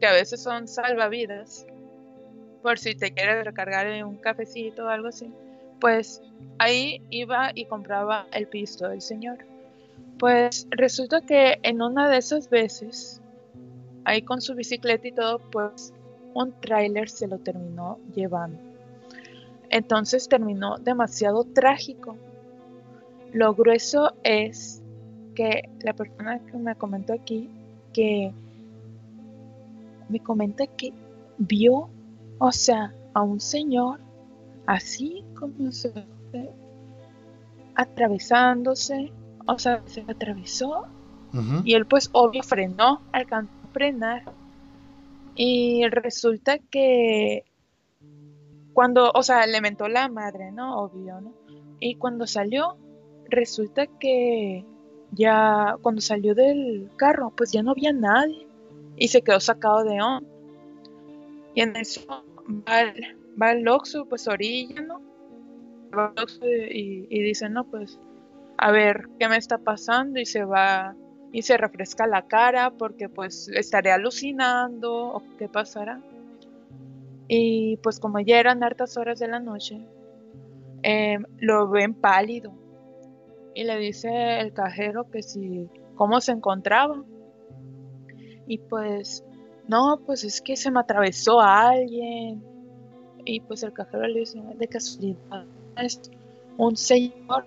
que a veces son salvavidas, por si te quieres recargar en un cafecito o algo así, pues ahí iba y compraba el pisto del señor. Pues resulta que en una de esas veces, ahí con su bicicleta y todo, pues un tráiler se lo terminó llevando. Entonces terminó demasiado trágico. Lo grueso es que la persona que me comentó aquí, que me comenta que vio, o sea, a un señor así como se atravesándose, o sea, se atravesó y él pues obvio frenó, alcanzó a frenar y resulta que cuando, o sea, le mentó la madre, ¿no? Obvio, ¿no? Y cuando salió, resulta que ya cuando salió del carro, pues ya no había nadie y se quedó sacado de on. Y en eso va el, va Oxxo, pues orilla, ¿no? Va y, y dice, no, pues, a ver, ¿qué me está pasando? Y se va y se refresca la cara porque pues estaré alucinando o qué pasará. Y pues como ya eran hartas horas de la noche, em, lo ven pálido y le dice el cajero que si, cómo se encontraba. Y pues, no, pues es que se me atravesó a alguien. Y pues el cajero le dice, de casualidad, es un señor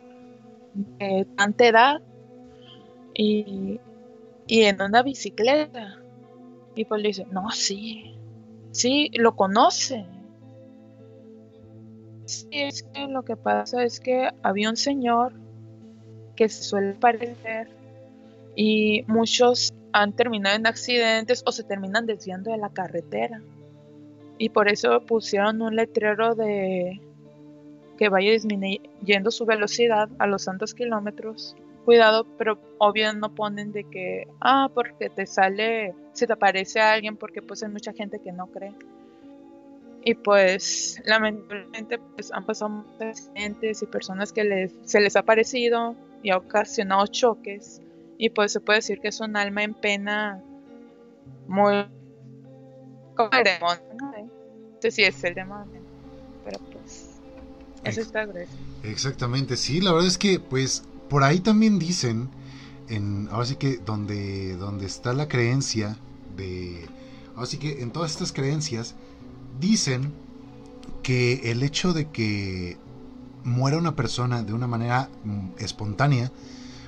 de tanta edad y, y en una bicicleta. Y pues le dice, no, sí, sí, lo conoce. Sí, es que lo que pasa es que había un señor que se suele parecer y muchos han terminado en accidentes o se terminan desviando de la carretera. Y por eso pusieron un letrero de que vaya disminuyendo su velocidad a los tantos kilómetros. Cuidado, pero obvio no ponen de que, ah, porque te sale, se te aparece alguien, porque pues hay mucha gente que no cree. Y pues lamentablemente pues han pasado muchos accidentes y personas que les, se les ha aparecido y ha ocasionado choques y pues se puede decir que es un alma en pena muy como el demonio, ¿no? Sí, sí es el demonio, pero pues eso está grueso. Exactamente, sí, la verdad es que pues por ahí también dicen, en, ahora sí que donde, donde está la creencia de, ahora sí que en todas estas creencias dicen que el hecho de que muera una persona de una manera mm, espontánea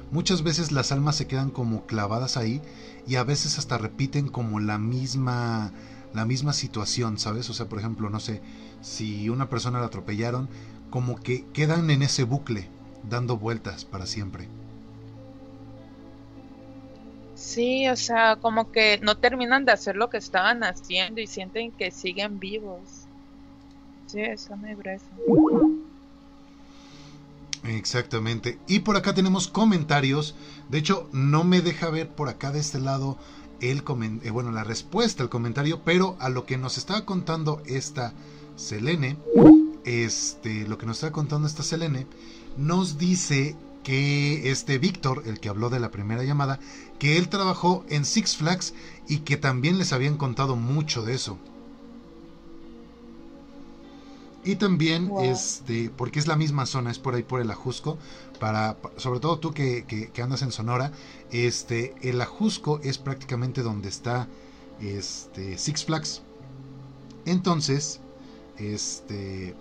muchas veces las almas se quedan como clavadas ahí y a veces hasta repiten como la misma la misma situación, ¿sabes? O sea, por ejemplo, no sé, si una persona la atropellaron, como que quedan en ese bucle, dando vueltas para siempre. Sí, o sea, como que no terminan de hacer lo que estaban haciendo y sienten que siguen vivos. Sí, eso me grueso. Exactamente. Y por acá tenemos comentarios. De hecho, no me deja ver por acá de este lado el eh, bueno, la respuesta al comentario, pero a lo que nos estaba contando esta Selene, este, lo que nos estaba contando esta Selene, nos dice que este Víctor, el que habló de la primera llamada, que él trabajó en Six Flags y que también les habían contado mucho de eso. Y también, este, porque es la misma zona, es por ahí por el Ajusco, para, sobre todo tú que, que, andas en Sonora, este, el Ajusco es prácticamente donde está este, Six Flags. Entonces, este,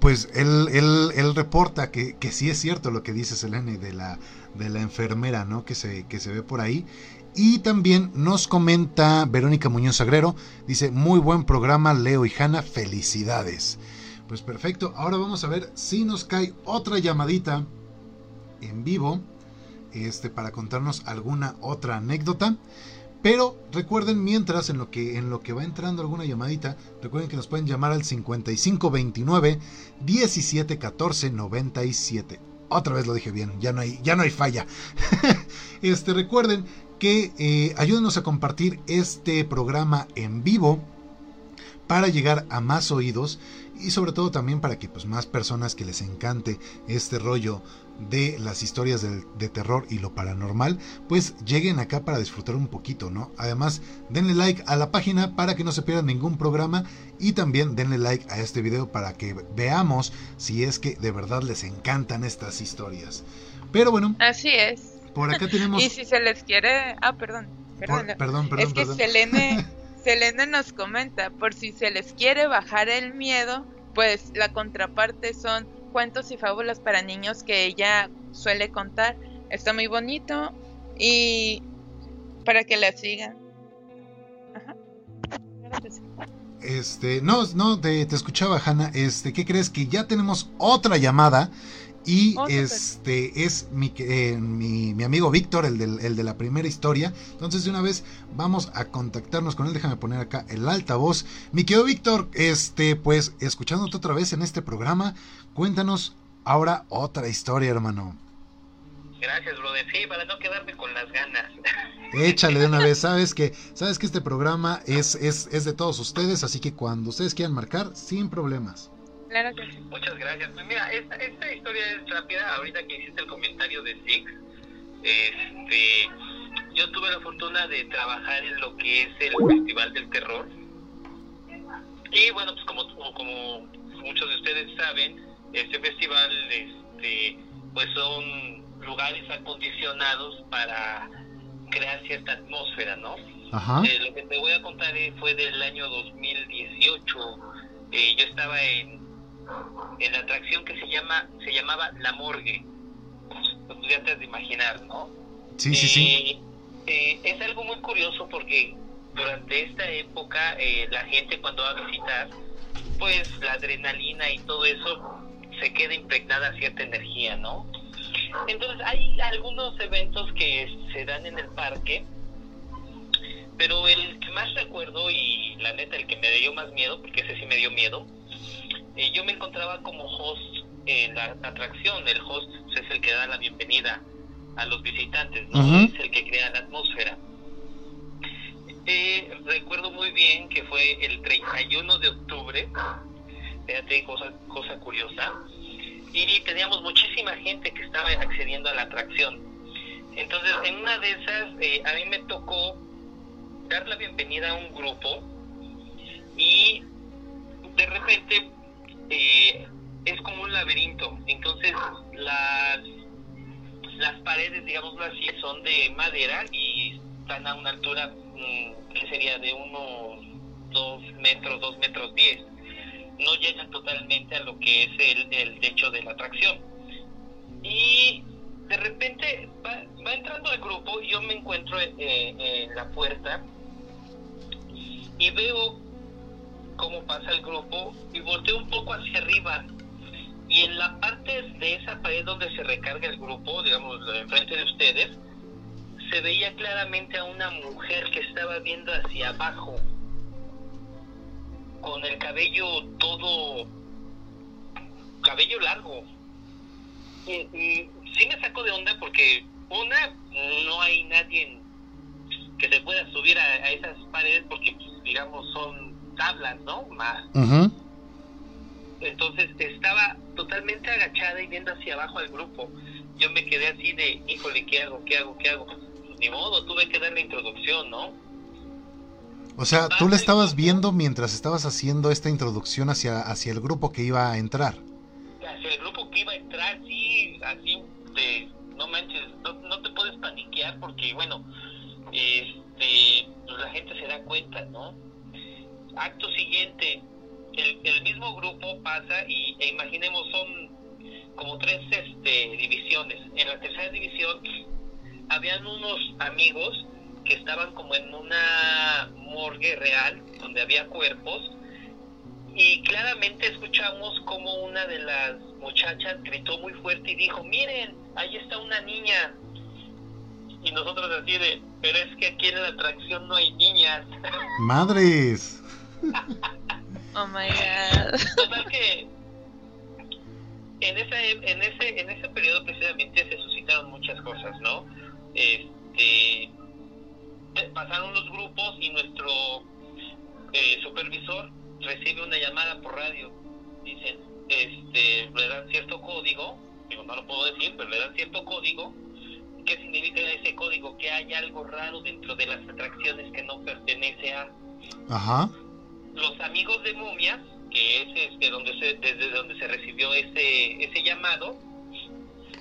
pues él, él, reporta que, que, sí es cierto lo que dice Selene de la, de la enfermera, ¿no? Que se, que se ve por ahí. Y también nos comenta Verónica Muñoz Agrero, dice, muy buen programa Leo y Hanna, felicidades. Pues perfecto, ahora vamos a ver si nos cae otra llamadita en vivo, este, para contarnos alguna otra anécdota. Pero recuerden, mientras en lo que en lo que va entrando alguna llamadita, recuerden que nos pueden llamar al 5529 1714 97. Otra vez lo dije bien, ya no hay, ya no hay falla. <laughs> este, recuerden que eh, ayúdenos a compartir este programa en vivo para llegar a más oídos y sobre todo también para que pues, más personas que les encante este rollo de las historias de, terror y lo paranormal, pues lleguen acá para disfrutar un poquito, ¿no? Además, denle like a la página para que no se pierdan ningún programa y también denle like a este video para que veamos si es que de verdad les encantan estas historias. Pero bueno. Así es. Por acá tenemos... <laughs> y si se les quiere... Ah, perdón. Perdón, perdón, perdón, Es que Selene, <laughs> Selene nos comenta, por si se les quiere bajar el miedo, pues la contraparte son cuentos y fábulas para niños que ella suele contar. Está muy bonito y para que la sigan. Este, no, no, te, te escuchaba, Hanna. Este, ¿qué crees? Que ya tenemos otra llamada y oh, este es mi, eh, mi, mi, amigo Víctor, el, del, el de la primera historia. Entonces, de una vez vamos a contactarnos con él. Déjame poner acá el altavoz. Mi querido Víctor, este, pues, escuchándote otra vez en este programa, cuéntanos ahora otra historia, hermano. Gracias, brother. Sí, para no quedarme con las ganas. <laughs> Échale de una vez. Sabes que, sabes que este programa es, es, es de todos ustedes, así que cuando ustedes quieran marcar, sin problemas. Claro que sí. Muchas gracias. Pues mira, esta, esta historia es rápida. Ahorita que hiciste el comentario de Six, este, yo tuve la fortuna de trabajar en lo que es el Festival del Terror. Y bueno, pues como, como muchos de ustedes saben, este festival, este, pues son lugares acondicionados para crear cierta atmósfera, ¿no? Ajá. Eh, lo que te voy a contar fue del año 2018. Eh, yo estaba en en la atracción que se llama se llamaba La Morgue. Lo ya de imaginar, ¿no? Sí, sí, sí. Eh, eh, es algo muy curioso porque durante esta época eh, la gente cuando va a visitar, pues la adrenalina y todo eso se queda impregnada cierta energía, ¿no? Entonces hay algunos eventos que se dan en el parque, pero el que más recuerdo y la neta el que me dio más miedo, porque ese sí me dio miedo, eh, yo me encontraba como host en la atracción. El host es el que da la bienvenida a los visitantes, ¿no? Es el que crea la atmósfera. Eh, recuerdo muy bien que fue el 31 de octubre, fíjate, cosa, cosa curiosa, y teníamos muchísima gente que estaba accediendo a la atracción. Entonces, en una de esas, eh, a mí me tocó dar la bienvenida a un grupo y de repente eh, es como un laberinto. Entonces, las, las paredes, digámoslo así, son de madera y están a una altura mm, que sería de unos 2 metros, 2 metros 10. No llegan totalmente a lo que es el, techo de la atracción. Y de repente va, entrando el grupo, yo me encuentro eh, en la puerta y veo cómo pasa el grupo y volteo un poco hacia arriba. Y en la parte de esa pared donde se recarga el grupo, digamos, enfrente de ustedes, se veía claramente a una mujer que estaba viendo hacia abajo, con el cabello todo, cabello largo. Sí me sacó de onda porque, una, no hay nadie que se pueda subir a, a esas paredes porque, pues, digamos, son tablas, ¿no? Más. Entonces estaba totalmente agachada y viendo hacia abajo al grupo. Yo me quedé así de, híjole, ¿qué hago? ¿Qué hago? ¿Qué hago? Ni modo, tuve que dar la introducción, ¿no? O sea, tú le estabas viendo mientras estabas haciendo esta introducción hacia, hacia el grupo que iba a entrar. Hacia el grupo que iba a entrar, sí, así de, no manches, no, no te puedes paniquear porque, bueno, este, pues la gente se da cuenta, ¿no? Acto siguiente, el, el mismo grupo pasa y e imaginemos son como tres este, divisiones. En la tercera división habían unos amigos que estaban como en una morgue real donde había cuerpos y claramente escuchamos como una de las muchachas gritó muy fuerte y dijo, miren, ahí está una niña. Y nosotros así de, pero es que aquí en la atracción no hay niñas. Madres. <laughs> oh my god. Total que en ese, en ese, en ese periodo precisamente se suscitaron muchas cosas, ¿no? Este, pasaron los grupos y nuestro eh, supervisor recibe una llamada por radio. Dicen, este, le dan cierto código, digo, no lo puedo decir, pero le dan cierto código. ¿Qué significa ese código? Que hay algo raro dentro de las atracciones que no pertenece a. Ajá. Los amigos de momias, que es este, donde se, desde donde se recibió ese, ese llamado,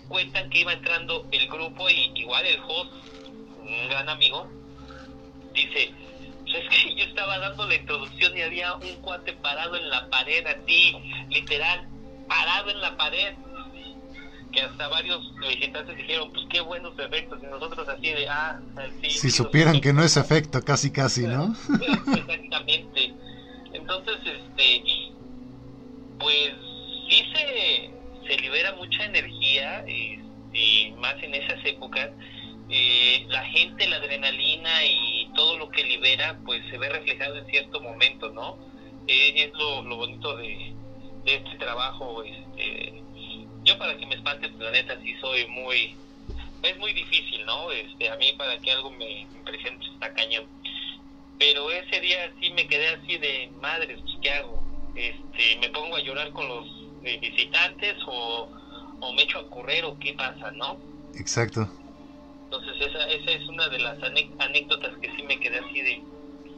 cuentan que iba entrando el grupo y igual el host, un gran amigo, dice, pues es que <laughs> yo estaba dando la introducción y había un cuate parado en la pared, así, literal, parado en la pared. Que hasta varios visitantes dijeron, pues qué buenos efectos. Y nosotros así de, ah, sí. Si supieran que no es efecto, casi, casi, ¿no? <laughs> Exactamente. Entonces, este, pues sí se, se libera mucha energía, y más en esas épocas eh, la gente, la adrenalina y todo lo que libera, pues se ve reflejado en cierto momento, ¿no? Eh, es lo, lo bonito de, este trabajo. Este, yo para que me espante, pues la neta sí soy muy... Es muy difícil, ¿no? Este, a mí para que algo me impresione pues, está cañón. Pero ese día sí me quedé así de, madre, pues ¿qué hago? Este, me pongo a llorar con los eh, visitantes o, o me echo a correr o qué pasa, ¿no? Exacto. Entonces esa, esa es una de las anécdotas que sí me quedé así de,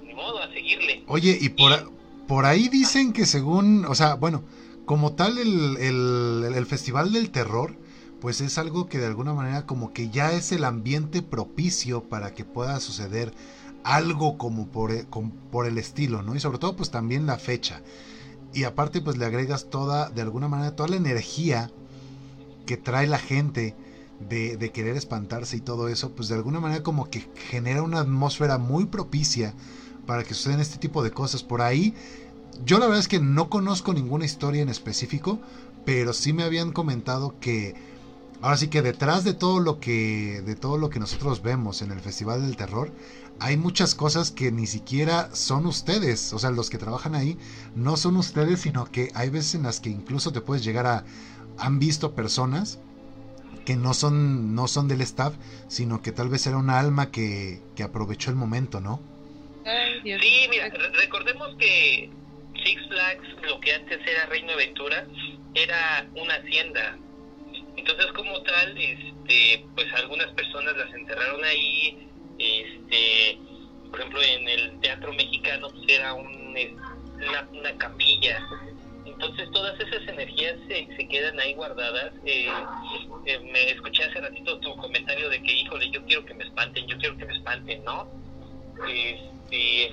ni modo, a seguirle. Oye, y por, por ahí dicen que según, o sea, bueno, como tal el, el, el Festival del Terror, pues es algo que de alguna manera como que ya es el ambiente propicio para que pueda suceder algo como por, e, por el estilo, ¿no? Y sobre todo pues también la fecha. Y aparte pues le agregas toda, de alguna manera, toda la energía que trae la gente de, querer espantarse y todo eso, pues de alguna manera como que genera una atmósfera muy propicia para que sucedan este tipo de cosas. Por ahí, yo la verdad es que no conozco ninguna historia en específico, pero sí me habían comentado que ahora sí que detrás de todo lo que de todo lo que nosotros vemos en el Festival del Terror, hay muchas cosas que ni siquiera son ustedes, o sea, los que trabajan ahí no son ustedes, sino que hay veces en las que incluso te puedes llegar a han visto personas que no son, no son del staff, sino que tal vez era una alma que, que aprovechó el momento, ¿no? Sí, mira, recordemos que Six Flags, lo que antes era Reino Aventura, era una hacienda. Entonces, como tal, este, pues algunas personas las enterraron ahí. Este, por ejemplo, en el teatro mexicano pues era un, una, una capilla entonces todas esas energías se, se quedan ahí guardadas. Eh, eh, me escuché hace ratito tu comentario de que, híjole, yo quiero que me espanten, yo quiero que me espanten, ¿no? Este,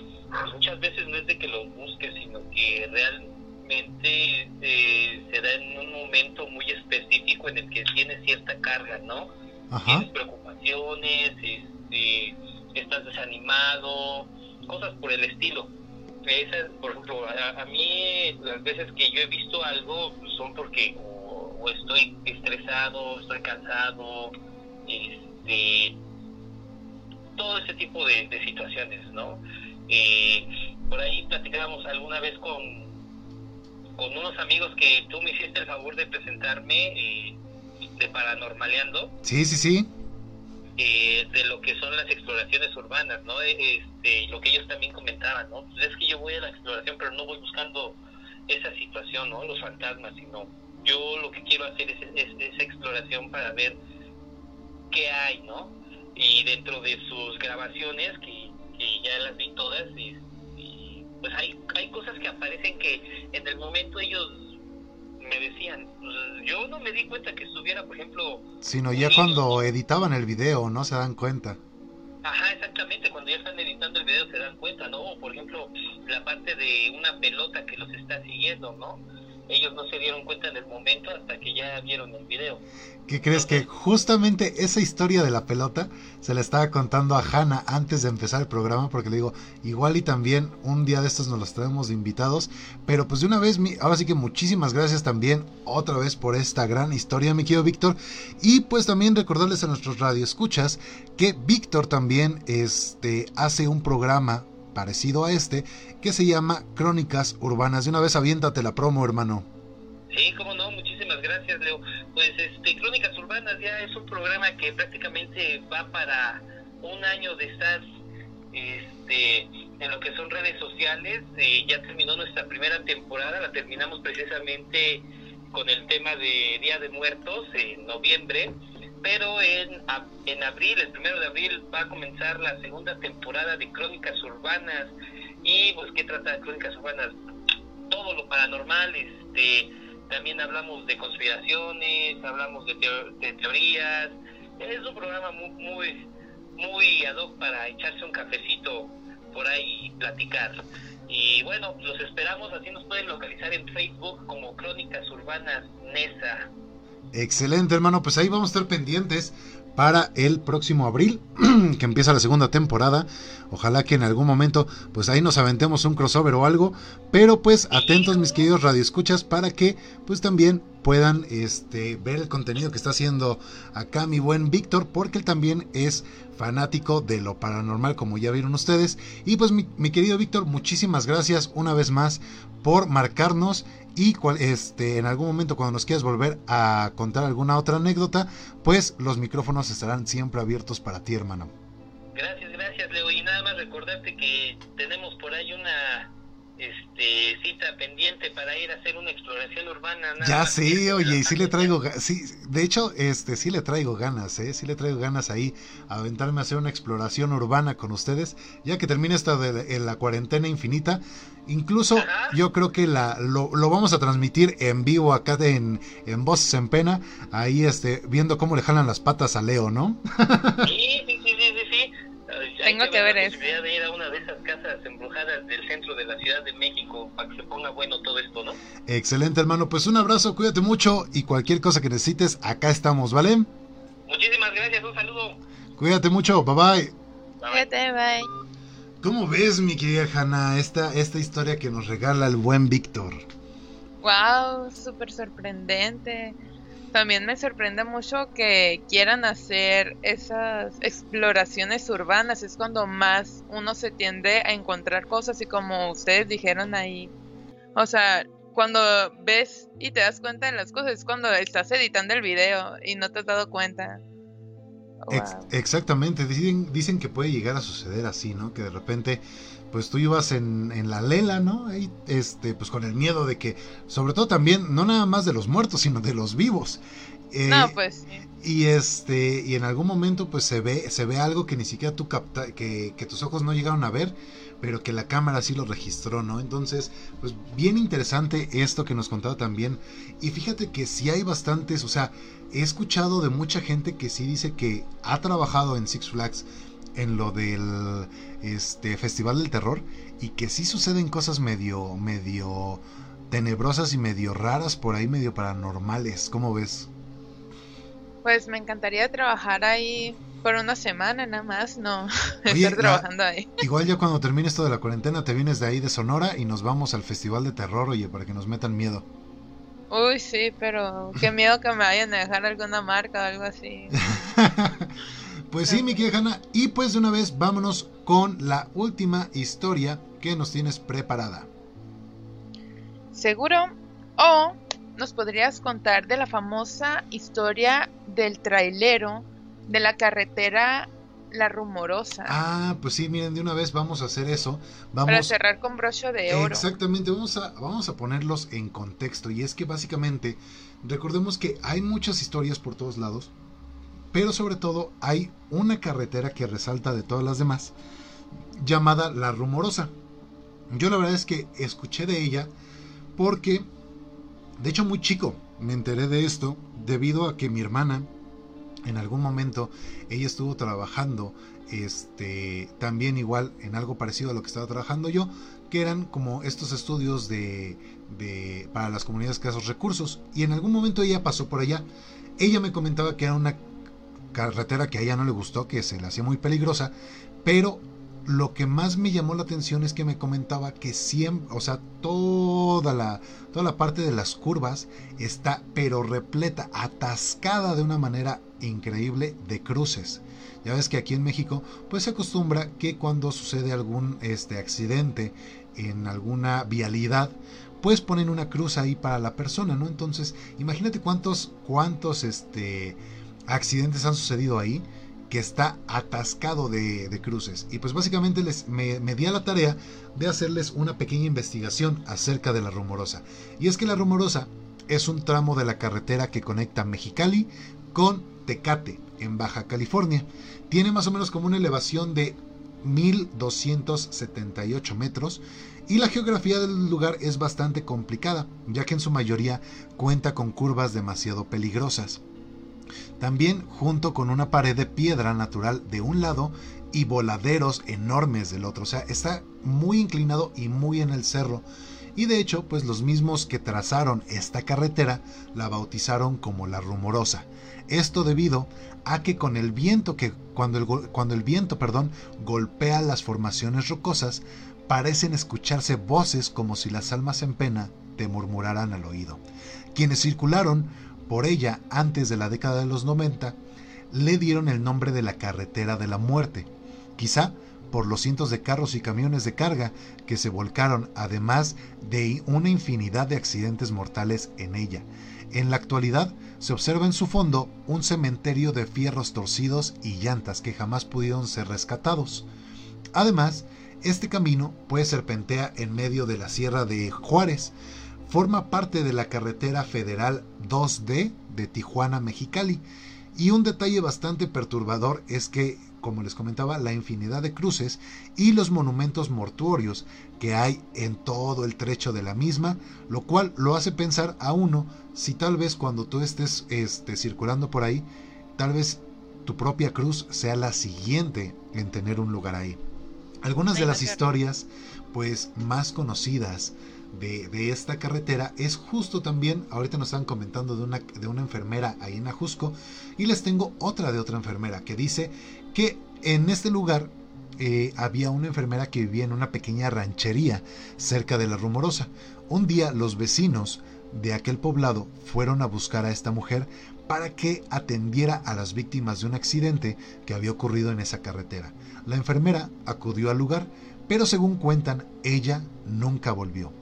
muchas veces no es de que los busques, sino que realmente eh, se da en un momento muy específico en el que tienes cierta carga, ¿no? Tienes preocupaciones, este, estás desanimado, cosas por el estilo por ejemplo, a, mí las veces que yo he visto algo son porque o, estoy estresado, estoy cansado, este, todo ese tipo de, situaciones, ¿no? Eh, por ahí platicábamos alguna vez con, con unos amigos que tú me hiciste el favor de presentarme eh, de Paranormaleando. Sí, sí, sí. Eh, de lo que son las exploraciones urbanas, ¿no? E, este, lo que ellos también comentaban, ¿no? Pues es que yo voy a la exploración, pero no voy buscando esa situación, ¿no? Los fantasmas, sino yo lo que quiero hacer es, esa exploración para ver qué hay, ¿no? Y dentro de sus grabaciones, que, ya las vi todas, y, pues hay, hay cosas que aparecen que en el momento ellos me decían, pues, yo no me di cuenta que estuviera, por ejemplo... Sino ya cuando editaban el video, no se dan cuenta. Ajá, exactamente, cuando ya están editando el video se dan cuenta, ¿no? Por ejemplo, la parte de una pelota que los está siguiendo, ¿no? Ellos no se dieron cuenta en el momento hasta que ya vieron el video. ¿Qué crees que justamente esa historia de la pelota se la estaba contando a Hanna antes de empezar el programa? Porque le digo, igual y también un día de estos nos los traemos de invitados. Pero pues de una vez, ahora sí que muchísimas gracias también otra vez por esta gran historia, mi querido Víctor. Y pues también recordarles a nuestros radioescuchas que Víctor también este, hace un programa parecido a este que se llama Crónicas Urbanas. De una vez aviéntate la promo, hermano. Sí, cómo no, muchísimas gracias, Leo. Pues este, Crónicas Urbanas ya es un programa que prácticamente va para un año de estar este, en lo que son redes sociales. Eh, ya terminó nuestra primera temporada, la terminamos precisamente con el tema de Día de Muertos en noviembre, pero en, en abril, el primero de abril, va a comenzar la segunda temporada de Crónicas Urbanas. ¿Y pues qué trata de Crónicas Urbanas? Todo lo paranormal, este también hablamos de conspiraciones, hablamos de, teorías. Es un programa muy, muy, muy ad hoc para echarse un cafecito por ahí y platicar. Y bueno, los esperamos, así nos pueden localizar en Facebook como Crónicas Urbanas NESA. Excelente, hermano, pues ahí vamos a estar pendientes para el próximo abril, <clears throat> que empieza la segunda temporada. Ojalá que en algún momento, pues ahí nos aventemos un crossover o algo. Pero pues atentos mis queridos radioescuchas para que pues también puedan este, ver el contenido que está haciendo acá mi buen Víctor, porque él también es fanático de lo paranormal, como ya vieron ustedes. Y pues mi, mi querido Víctor, muchísimas gracias una vez más por marcarnos y este, en algún momento cuando nos quieras volver a contar alguna otra anécdota, pues los micrófonos estarán siempre abiertos para ti, hermano. Gracias, gracias, Leo. Y nada más recordarte que tenemos por ahí una este, cita pendiente para ir a hacer una exploración urbana. ya sí, oye, y sí le traigo, sí, de hecho, este, sí le traigo ganas, ¿eh? Sí le traigo ganas ahí a aventarme a hacer una exploración urbana con ustedes, ya que termine esta de, la cuarentena infinita. Incluso yo creo que la, lo, lo, vamos a transmitir en vivo acá en, en Voces en Pena, ahí este, viendo cómo le jalan las patas a Leo, ¿no? sí, <laughs> sí, sí, sí, sí. Tengo que, ver eso. de ir a una de esas casas embrujadas del centro de la Ciudad de México para que se ponga bueno todo esto, ¿no? Excelente, hermano. Pues un abrazo, cuídate mucho y cualquier cosa que necesites, acá estamos, ¿vale? Muchísimas gracias, un saludo. Cuídate mucho, bye bye. Cuídate, bye. ¿Cómo ves, mi querida Hanna, esta, esta historia que nos regala el buen Víctor? Wow, súper sorprendente. También me sorprende mucho que quieran hacer esas exploraciones urbanas. Es cuando más uno se tiende a encontrar cosas y como ustedes dijeron ahí. O sea, cuando ves y te das cuenta de las cosas es cuando estás editando el video y no te has dado cuenta. Exactamente, dicen, dicen que puede llegar a suceder así, ¿no? Que de repente pues tú ibas en, en, la lela, ¿no? Ahí, este, pues con el miedo de que, sobre todo también, no nada más de los muertos, sino de los vivos. Eh, no, pues. Y este, y en algún momento, pues se ve, se ve algo que ni siquiera tú capta, que, que tus ojos no llegaron a ver, pero que la cámara sí lo registró, ¿no? Entonces, pues bien interesante esto que nos contaba también. Y fíjate que sí hay bastantes, o sea, he escuchado de mucha gente que sí dice que ha trabajado en Six Flags en lo del este Festival del Terror y que sí suceden cosas medio medio tenebrosas y medio raras por ahí, medio paranormales. ¿Cómo ves? Pues me encantaría trabajar ahí por una semana nada más, no <laughs> estar trabajando ahí. Igual ya cuando termine esto de la cuarentena te vienes de ahí de Sonora y nos vamos al Festival de Terror, oye, para que nos metan miedo. Uy, sí, pero qué miedo que me vayan a dejar alguna marca o algo así. <laughs> Pues sí, mi querida Hanna. Y pues de una vez vámonos con la última historia que nos tienes preparada. Seguro. O nos podrías contar de la famosa historia del trailero de la carretera La Rumorosa. Ah, pues sí, miren, de una vez vamos a hacer eso. Vamos... Para cerrar con broche de oro. Exactamente, vamos a, vamos a ponerlos en contexto. Y es que básicamente, recordemos que hay muchas historias por todos lados pero sobre todo hay una carretera que resalta de todas las demás, llamada La Rumorosa. Yo la verdad es que escuché de ella porque, de hecho muy chico, me enteré de esto debido a que mi hermana en algún momento ella estuvo trabajando este también igual en algo parecido a lo que estaba trabajando yo que eran como estos estudios de, de para las comunidades que esos recursos. Y en algún momento ella pasó por allá. Ella me comentaba que era una carretera que a ella no le gustó que se le hacía muy peligrosa pero lo que más me llamó la atención es que me comentaba que siempre, o sea, toda la, toda la parte de las curvas está pero repleta, atascada de una manera increíble de cruces. Ya ves que aquí en México pues se acostumbra que cuando sucede algún este accidente en alguna vialidad pues ponen una cruz ahí para la persona, ¿no? Entonces, imagínate cuántos cuántos este accidentes han sucedido ahí que está atascado de, cruces. Y pues básicamente les, me, me, di a la tarea de hacerles una pequeña investigación acerca de la rumorosa. Y es que la rumorosa es un tramo de la carretera que conecta Mexicali con Tecate, en Baja California. Tiene más o menos como una elevación de 1278 metros y la geografía del lugar es bastante complicada, ya que en su mayoría cuenta con curvas demasiado peligrosas. También junto con una pared de piedra natural de un lado y voladeros enormes del otro. O sea, está muy inclinado y muy en el cerro. Y de hecho, pues los mismos que trazaron esta carretera la bautizaron como la rumorosa. Esto debido a que con el viento que cuando el, cuando el viento, perdón, golpea las formaciones rocosas, parecen escucharse voces como si las almas en pena te murmuraran al oído. Quienes circularon por ella antes de la década de los 90, le dieron el nombre de la carretera de la muerte, quizá por los cientos de carros y camiones de carga que se volcaron, además de una infinidad de accidentes mortales en ella. En la actualidad se observa en su fondo un cementerio de fierros torcidos y llantas que jamás pudieron ser rescatados. Además, este camino puede serpentea en medio de la Sierra de Juárez, forma parte de la carretera federal 2D de Tijuana Mexicali. Y un detalle bastante perturbador es que, como les comentaba, la infinidad de cruces y los monumentos mortuorios que hay en todo el trecho de la misma, lo cual lo hace pensar a uno si tal vez cuando tú estés este, circulando por ahí, tal vez tu propia cruz sea la siguiente en tener un lugar ahí. Algunas de las historias pues más conocidas de, esta carretera es justo también, ahorita nos están comentando de una, de una enfermera ahí en Ajusco, y les tengo otra de otra enfermera que dice que en este lugar eh, había una enfermera que vivía en una pequeña ranchería cerca de la Rumorosa. Un día los vecinos de aquel poblado fueron a buscar a esta mujer para que atendiera a las víctimas de un accidente que había ocurrido en esa carretera. La enfermera acudió al lugar, pero según cuentan, ella nunca volvió.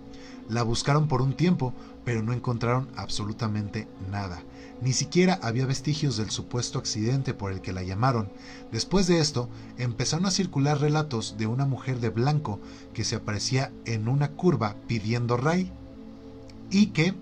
La buscaron por un tiempo, pero no encontraron absolutamente nada. Ni siquiera había vestigios del supuesto accidente por el que la llamaron. Después de esto, empezaron a circular relatos de una mujer de blanco que se aparecía en una curva pidiendo ray y que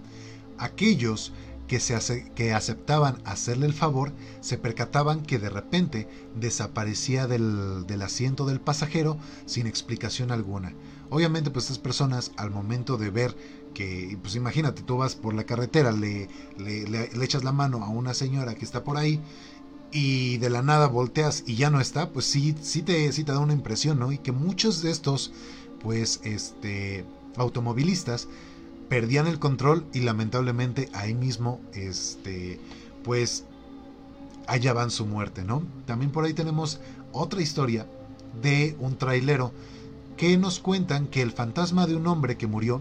aquellos que, se que aceptaban hacerle el favor se percataban que de repente desaparecía del, del asiento del pasajero sin explicación alguna. Obviamente, pues estas personas al momento de ver que, pues imagínate, tú vas por la carretera, le, le, echas la mano a una señora que está por ahí y de la nada volteas y ya no está, pues sí, sí te, sí te da una impresión, ¿no? Y que muchos de estos, pues, este, automovilistas perdían el control y lamentablemente ahí mismo, este, pues, allá van su muerte, ¿no? También por ahí tenemos otra historia de un trailero que nos cuentan que el fantasma de un hombre que murió,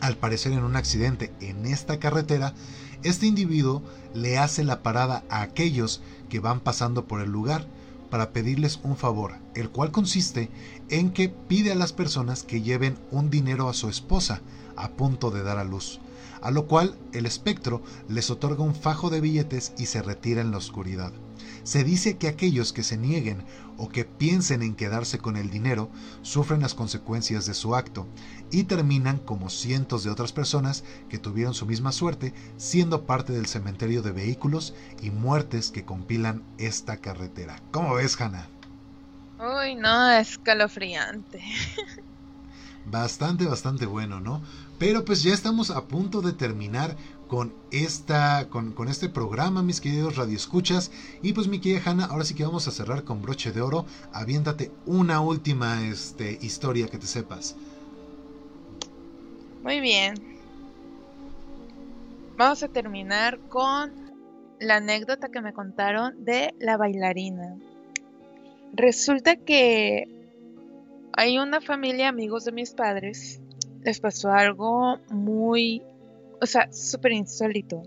al parecer en un accidente en esta carretera, este individuo le hace la parada a aquellos que van pasando por el lugar para pedirles un favor, el cual consiste en que pide a las personas que lleven un dinero a su esposa a punto de dar a luz, a lo cual el espectro les otorga un fajo de billetes y se retira en la oscuridad. Se dice que aquellos que se nieguen o que piensen en quedarse con el dinero sufren las consecuencias de su acto y terminan como cientos de otras personas que tuvieron su misma suerte siendo parte del cementerio de vehículos y muertes que compilan esta carretera. ¿Cómo ves, Hannah? Uy, no, escalofriante. Bastante, bastante bueno, ¿no? Pero pues ya estamos a punto de terminar con esta con, con, este programa, mis queridos radioescuchas. Y pues mi querida Hanna, ahora sí que vamos a cerrar con broche de oro. Aviéntate una última este, historia que te sepas. Muy bien. Vamos a terminar con la anécdota que me contaron de la bailarina. Resulta que hay una familia, amigos de mis padres, les pasó algo muy, o sea, súper insólito.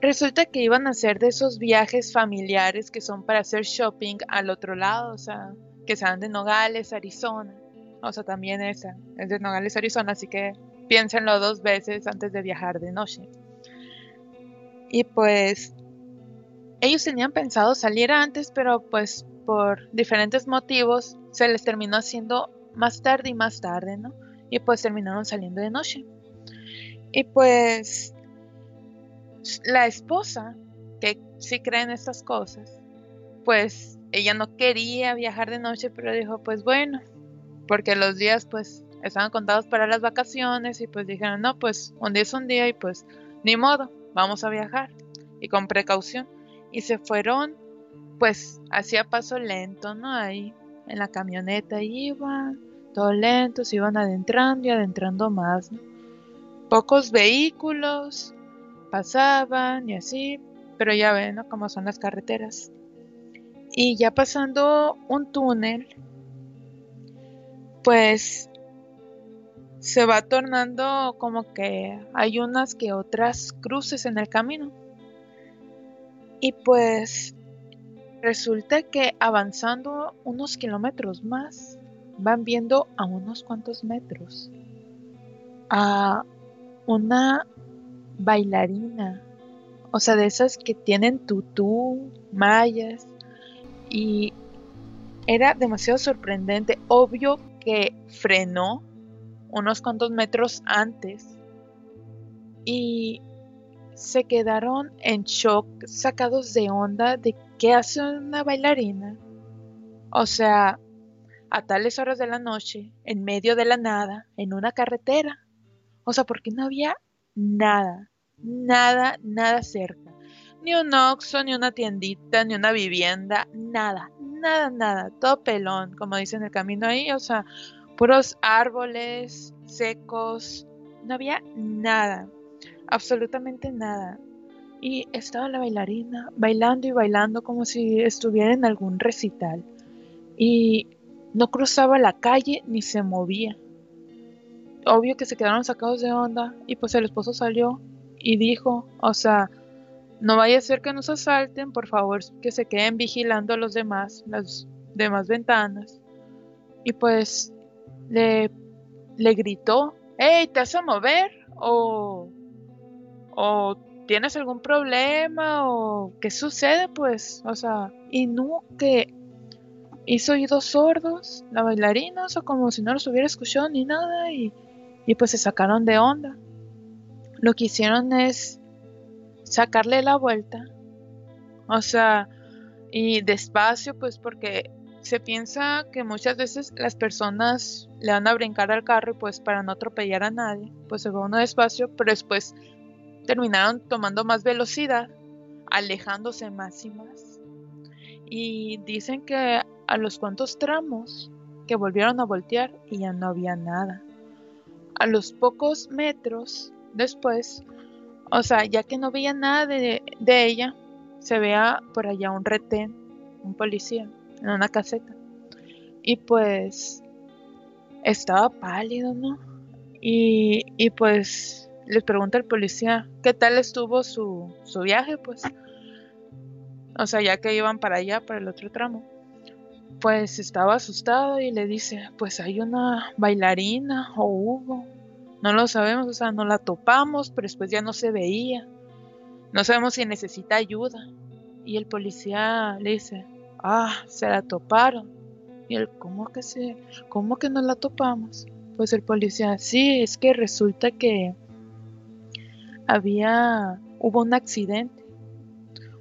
Resulta que iban a hacer de esos viajes familiares que son para hacer shopping al otro lado, o sea, que sean de Nogales, Arizona. O sea, también esa, es de Nogales, Arizona, así que piénsenlo dos veces antes de viajar de noche. Y pues ellos tenían pensado salir antes, pero pues por diferentes motivos se les terminó haciendo más tarde y más tarde, ¿no? y pues terminaron saliendo de noche. Y pues la esposa, que sí cree en estas cosas, pues ella no quería viajar de noche, pero dijo, pues bueno, porque los días pues estaban contados para las vacaciones y pues dijeron, no, pues un día es un día y pues ni modo, vamos a viajar y con precaución. Y se fueron pues hacía paso lento, ¿no? Ahí en la camioneta iban todo lento, se iban adentrando y adentrando más. Pocos vehículos pasaban y así, pero ya ven ¿no? cómo son las carreteras. Y ya pasando un túnel, pues se va tornando como que hay unas que otras cruces en el camino. Y pues resulta que avanzando unos kilómetros más, van viendo a unos cuantos metros a una bailarina, o sea, de esas que tienen tutú, mallas, y era demasiado sorprendente. Obvio que frenó unos cuantos metros antes y se quedaron en shock, sacados de onda de qué hace una bailarina. O sea, a tales horas de la noche, en medio de la nada, en una carretera. O sea, porque no había nada, nada, nada cerca. Ni un oxo, ni una tiendita, ni una vivienda, nada, nada, nada. Todo pelón, como dicen el camino ahí. O sea, puros árboles secos. No había nada, absolutamente nada. Y estaba la bailarina bailando y bailando como si estuviera en algún recital. Y no cruzaba la calle ni se movía. Obvio que se quedaron sacados de onda y pues el esposo salió y dijo, o sea, no vaya a ser que nos asalten, por favor que se queden vigilando a los demás, las demás ventanas. Y pues le, le gritó, hey, ¿te vas a mover? O, o tienes algún problema o qué sucede pues, o sea, y no que hizo oídos sordos, la bailarina, o como si no los hubiera escuchado ni nada, y, y pues se sacaron de onda. Lo que hicieron es sacarle la vuelta, o sea, y despacio, pues porque se piensa que muchas veces las personas le van a brincar al carro pues para no atropellar a nadie, pues se va uno despacio, pero después terminaron tomando más velocidad, alejándose más y más. Y dicen que a los cuantos tramos que volvieron a voltear y ya no había nada. A los pocos metros después, o sea, ya que no veía nada de, ella, se vea por allá un retén, un policía, en una caseta. Y pues estaba pálido, ¿no? Y, y pues les pregunta el policía, ¿qué tal estuvo su, su viaje? Pues, o sea, ya que iban para allá, para el otro tramo pues estaba asustado y le dice, pues hay una bailarina o hubo, no lo sabemos, o sea, no la topamos, pero después ya no se veía, no sabemos si necesita ayuda. Y el policía le dice, ah, se la toparon. Y él, ¿cómo que se, cómo que no la topamos? Pues el policía, sí, es que resulta que había, hubo un accidente,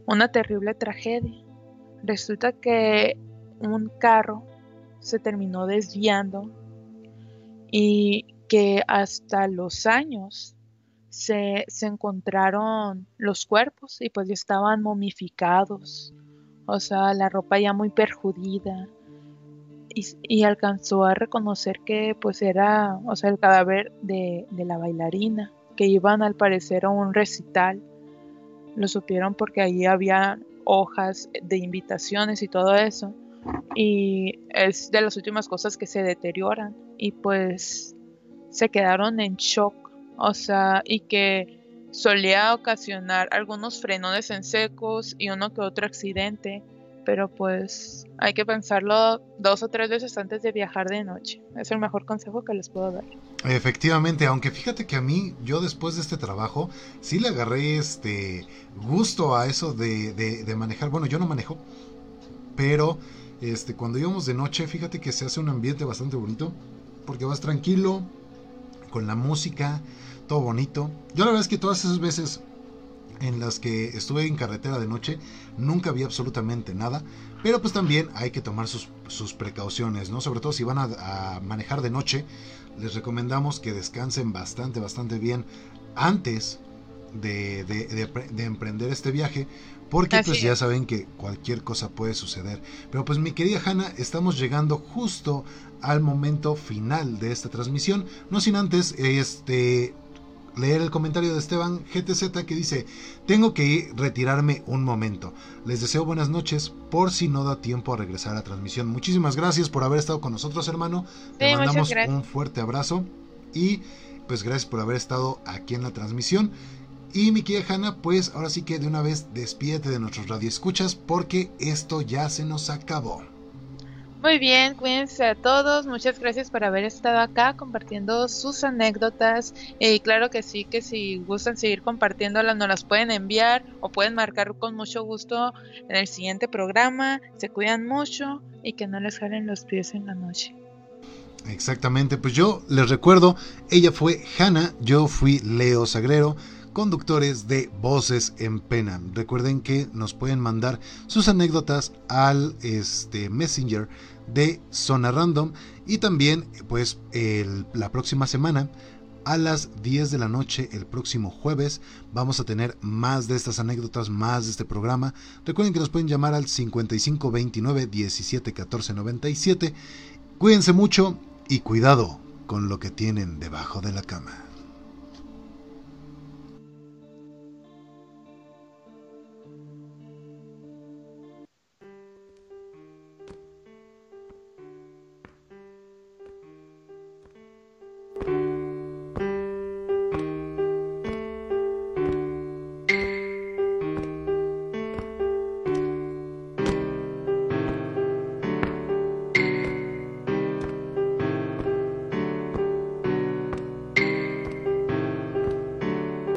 una terrible tragedia. Resulta que un carro se terminó desviando y que hasta los años se, se encontraron los cuerpos y pues ya estaban momificados, o sea, la ropa ya muy perjudida. Y, alcanzó a reconocer que pues era, o sea, el cadáver de, de la bailarina, que iban al parecer a un recital. Lo supieron porque allí había hojas de invitaciones y todo eso. Y es de las últimas cosas que se deterioran. Y pues se quedaron en shock o sea, y que solía ocasionar algunos frenones en secos y uno que otro accidente, pero pues hay que pensarlo dos o tres veces antes de viajar de noche. Es el mejor consejo que les puedo dar. Efectivamente, aunque fíjate que a mí, yo después de este trabajo, sí le agarré este gusto a eso de, de manejar. Bueno, yo no manejo, pero este, cuando íbamos de noche, fíjate que se hace un ambiente bastante bonito, porque vas tranquilo, con la música, todo bonito. Yo la verdad es que todas esas veces en las que estuve en carretera de noche nunca vi absolutamente nada, pero pues también hay que tomar sus, precauciones, ¿no? Sobre todo si van a, manejar de noche, les recomendamos que descansen bastante, bastante bien antes de, de, emprender este viaje, porque pues ya saben que cualquier cosa puede suceder. Pero pues mi querida Hanna, estamos llegando justo al momento final de esta transmisión, no sin antes este leer el comentario de Esteban GTZ que dice, tengo que ir, retirarme un momento. Les deseo buenas noches por si no da tiempo a regresar a la transmisión. Muchísimas gracias por haber estado con nosotros, hermano. Te mandamos un fuerte abrazo y pues gracias por haber estado aquí en la transmisión. Y mi querida Hanna, pues ahora sí que de una vez despídete de nuestros radioescuchas porque esto ya se nos acabó. Muy bien, cuídense a todos. Muchas gracias por haber estado acá compartiendo sus anécdotas. Y claro que sí, que si gustan seguir compartiéndolas, nos las pueden enviar o pueden marcar con mucho gusto en el siguiente programa. Se cuidan mucho y que no les jalen los pies en la noche. Exactamente, pues yo les recuerdo, ella fue Hanna, yo fui Leo Sagrero conductores de Voces en Pena. Recuerden que nos pueden mandar sus anécdotas al este, Messenger de Zona Random y también pues la próxima semana a las 10 de la noche el próximo jueves vamos a tener más de estas anécdotas, más de este programa. Recuerden que nos pueden llamar al 5529 17 14 97. Cuídense mucho y cuidado con lo que tienen debajo de la cama.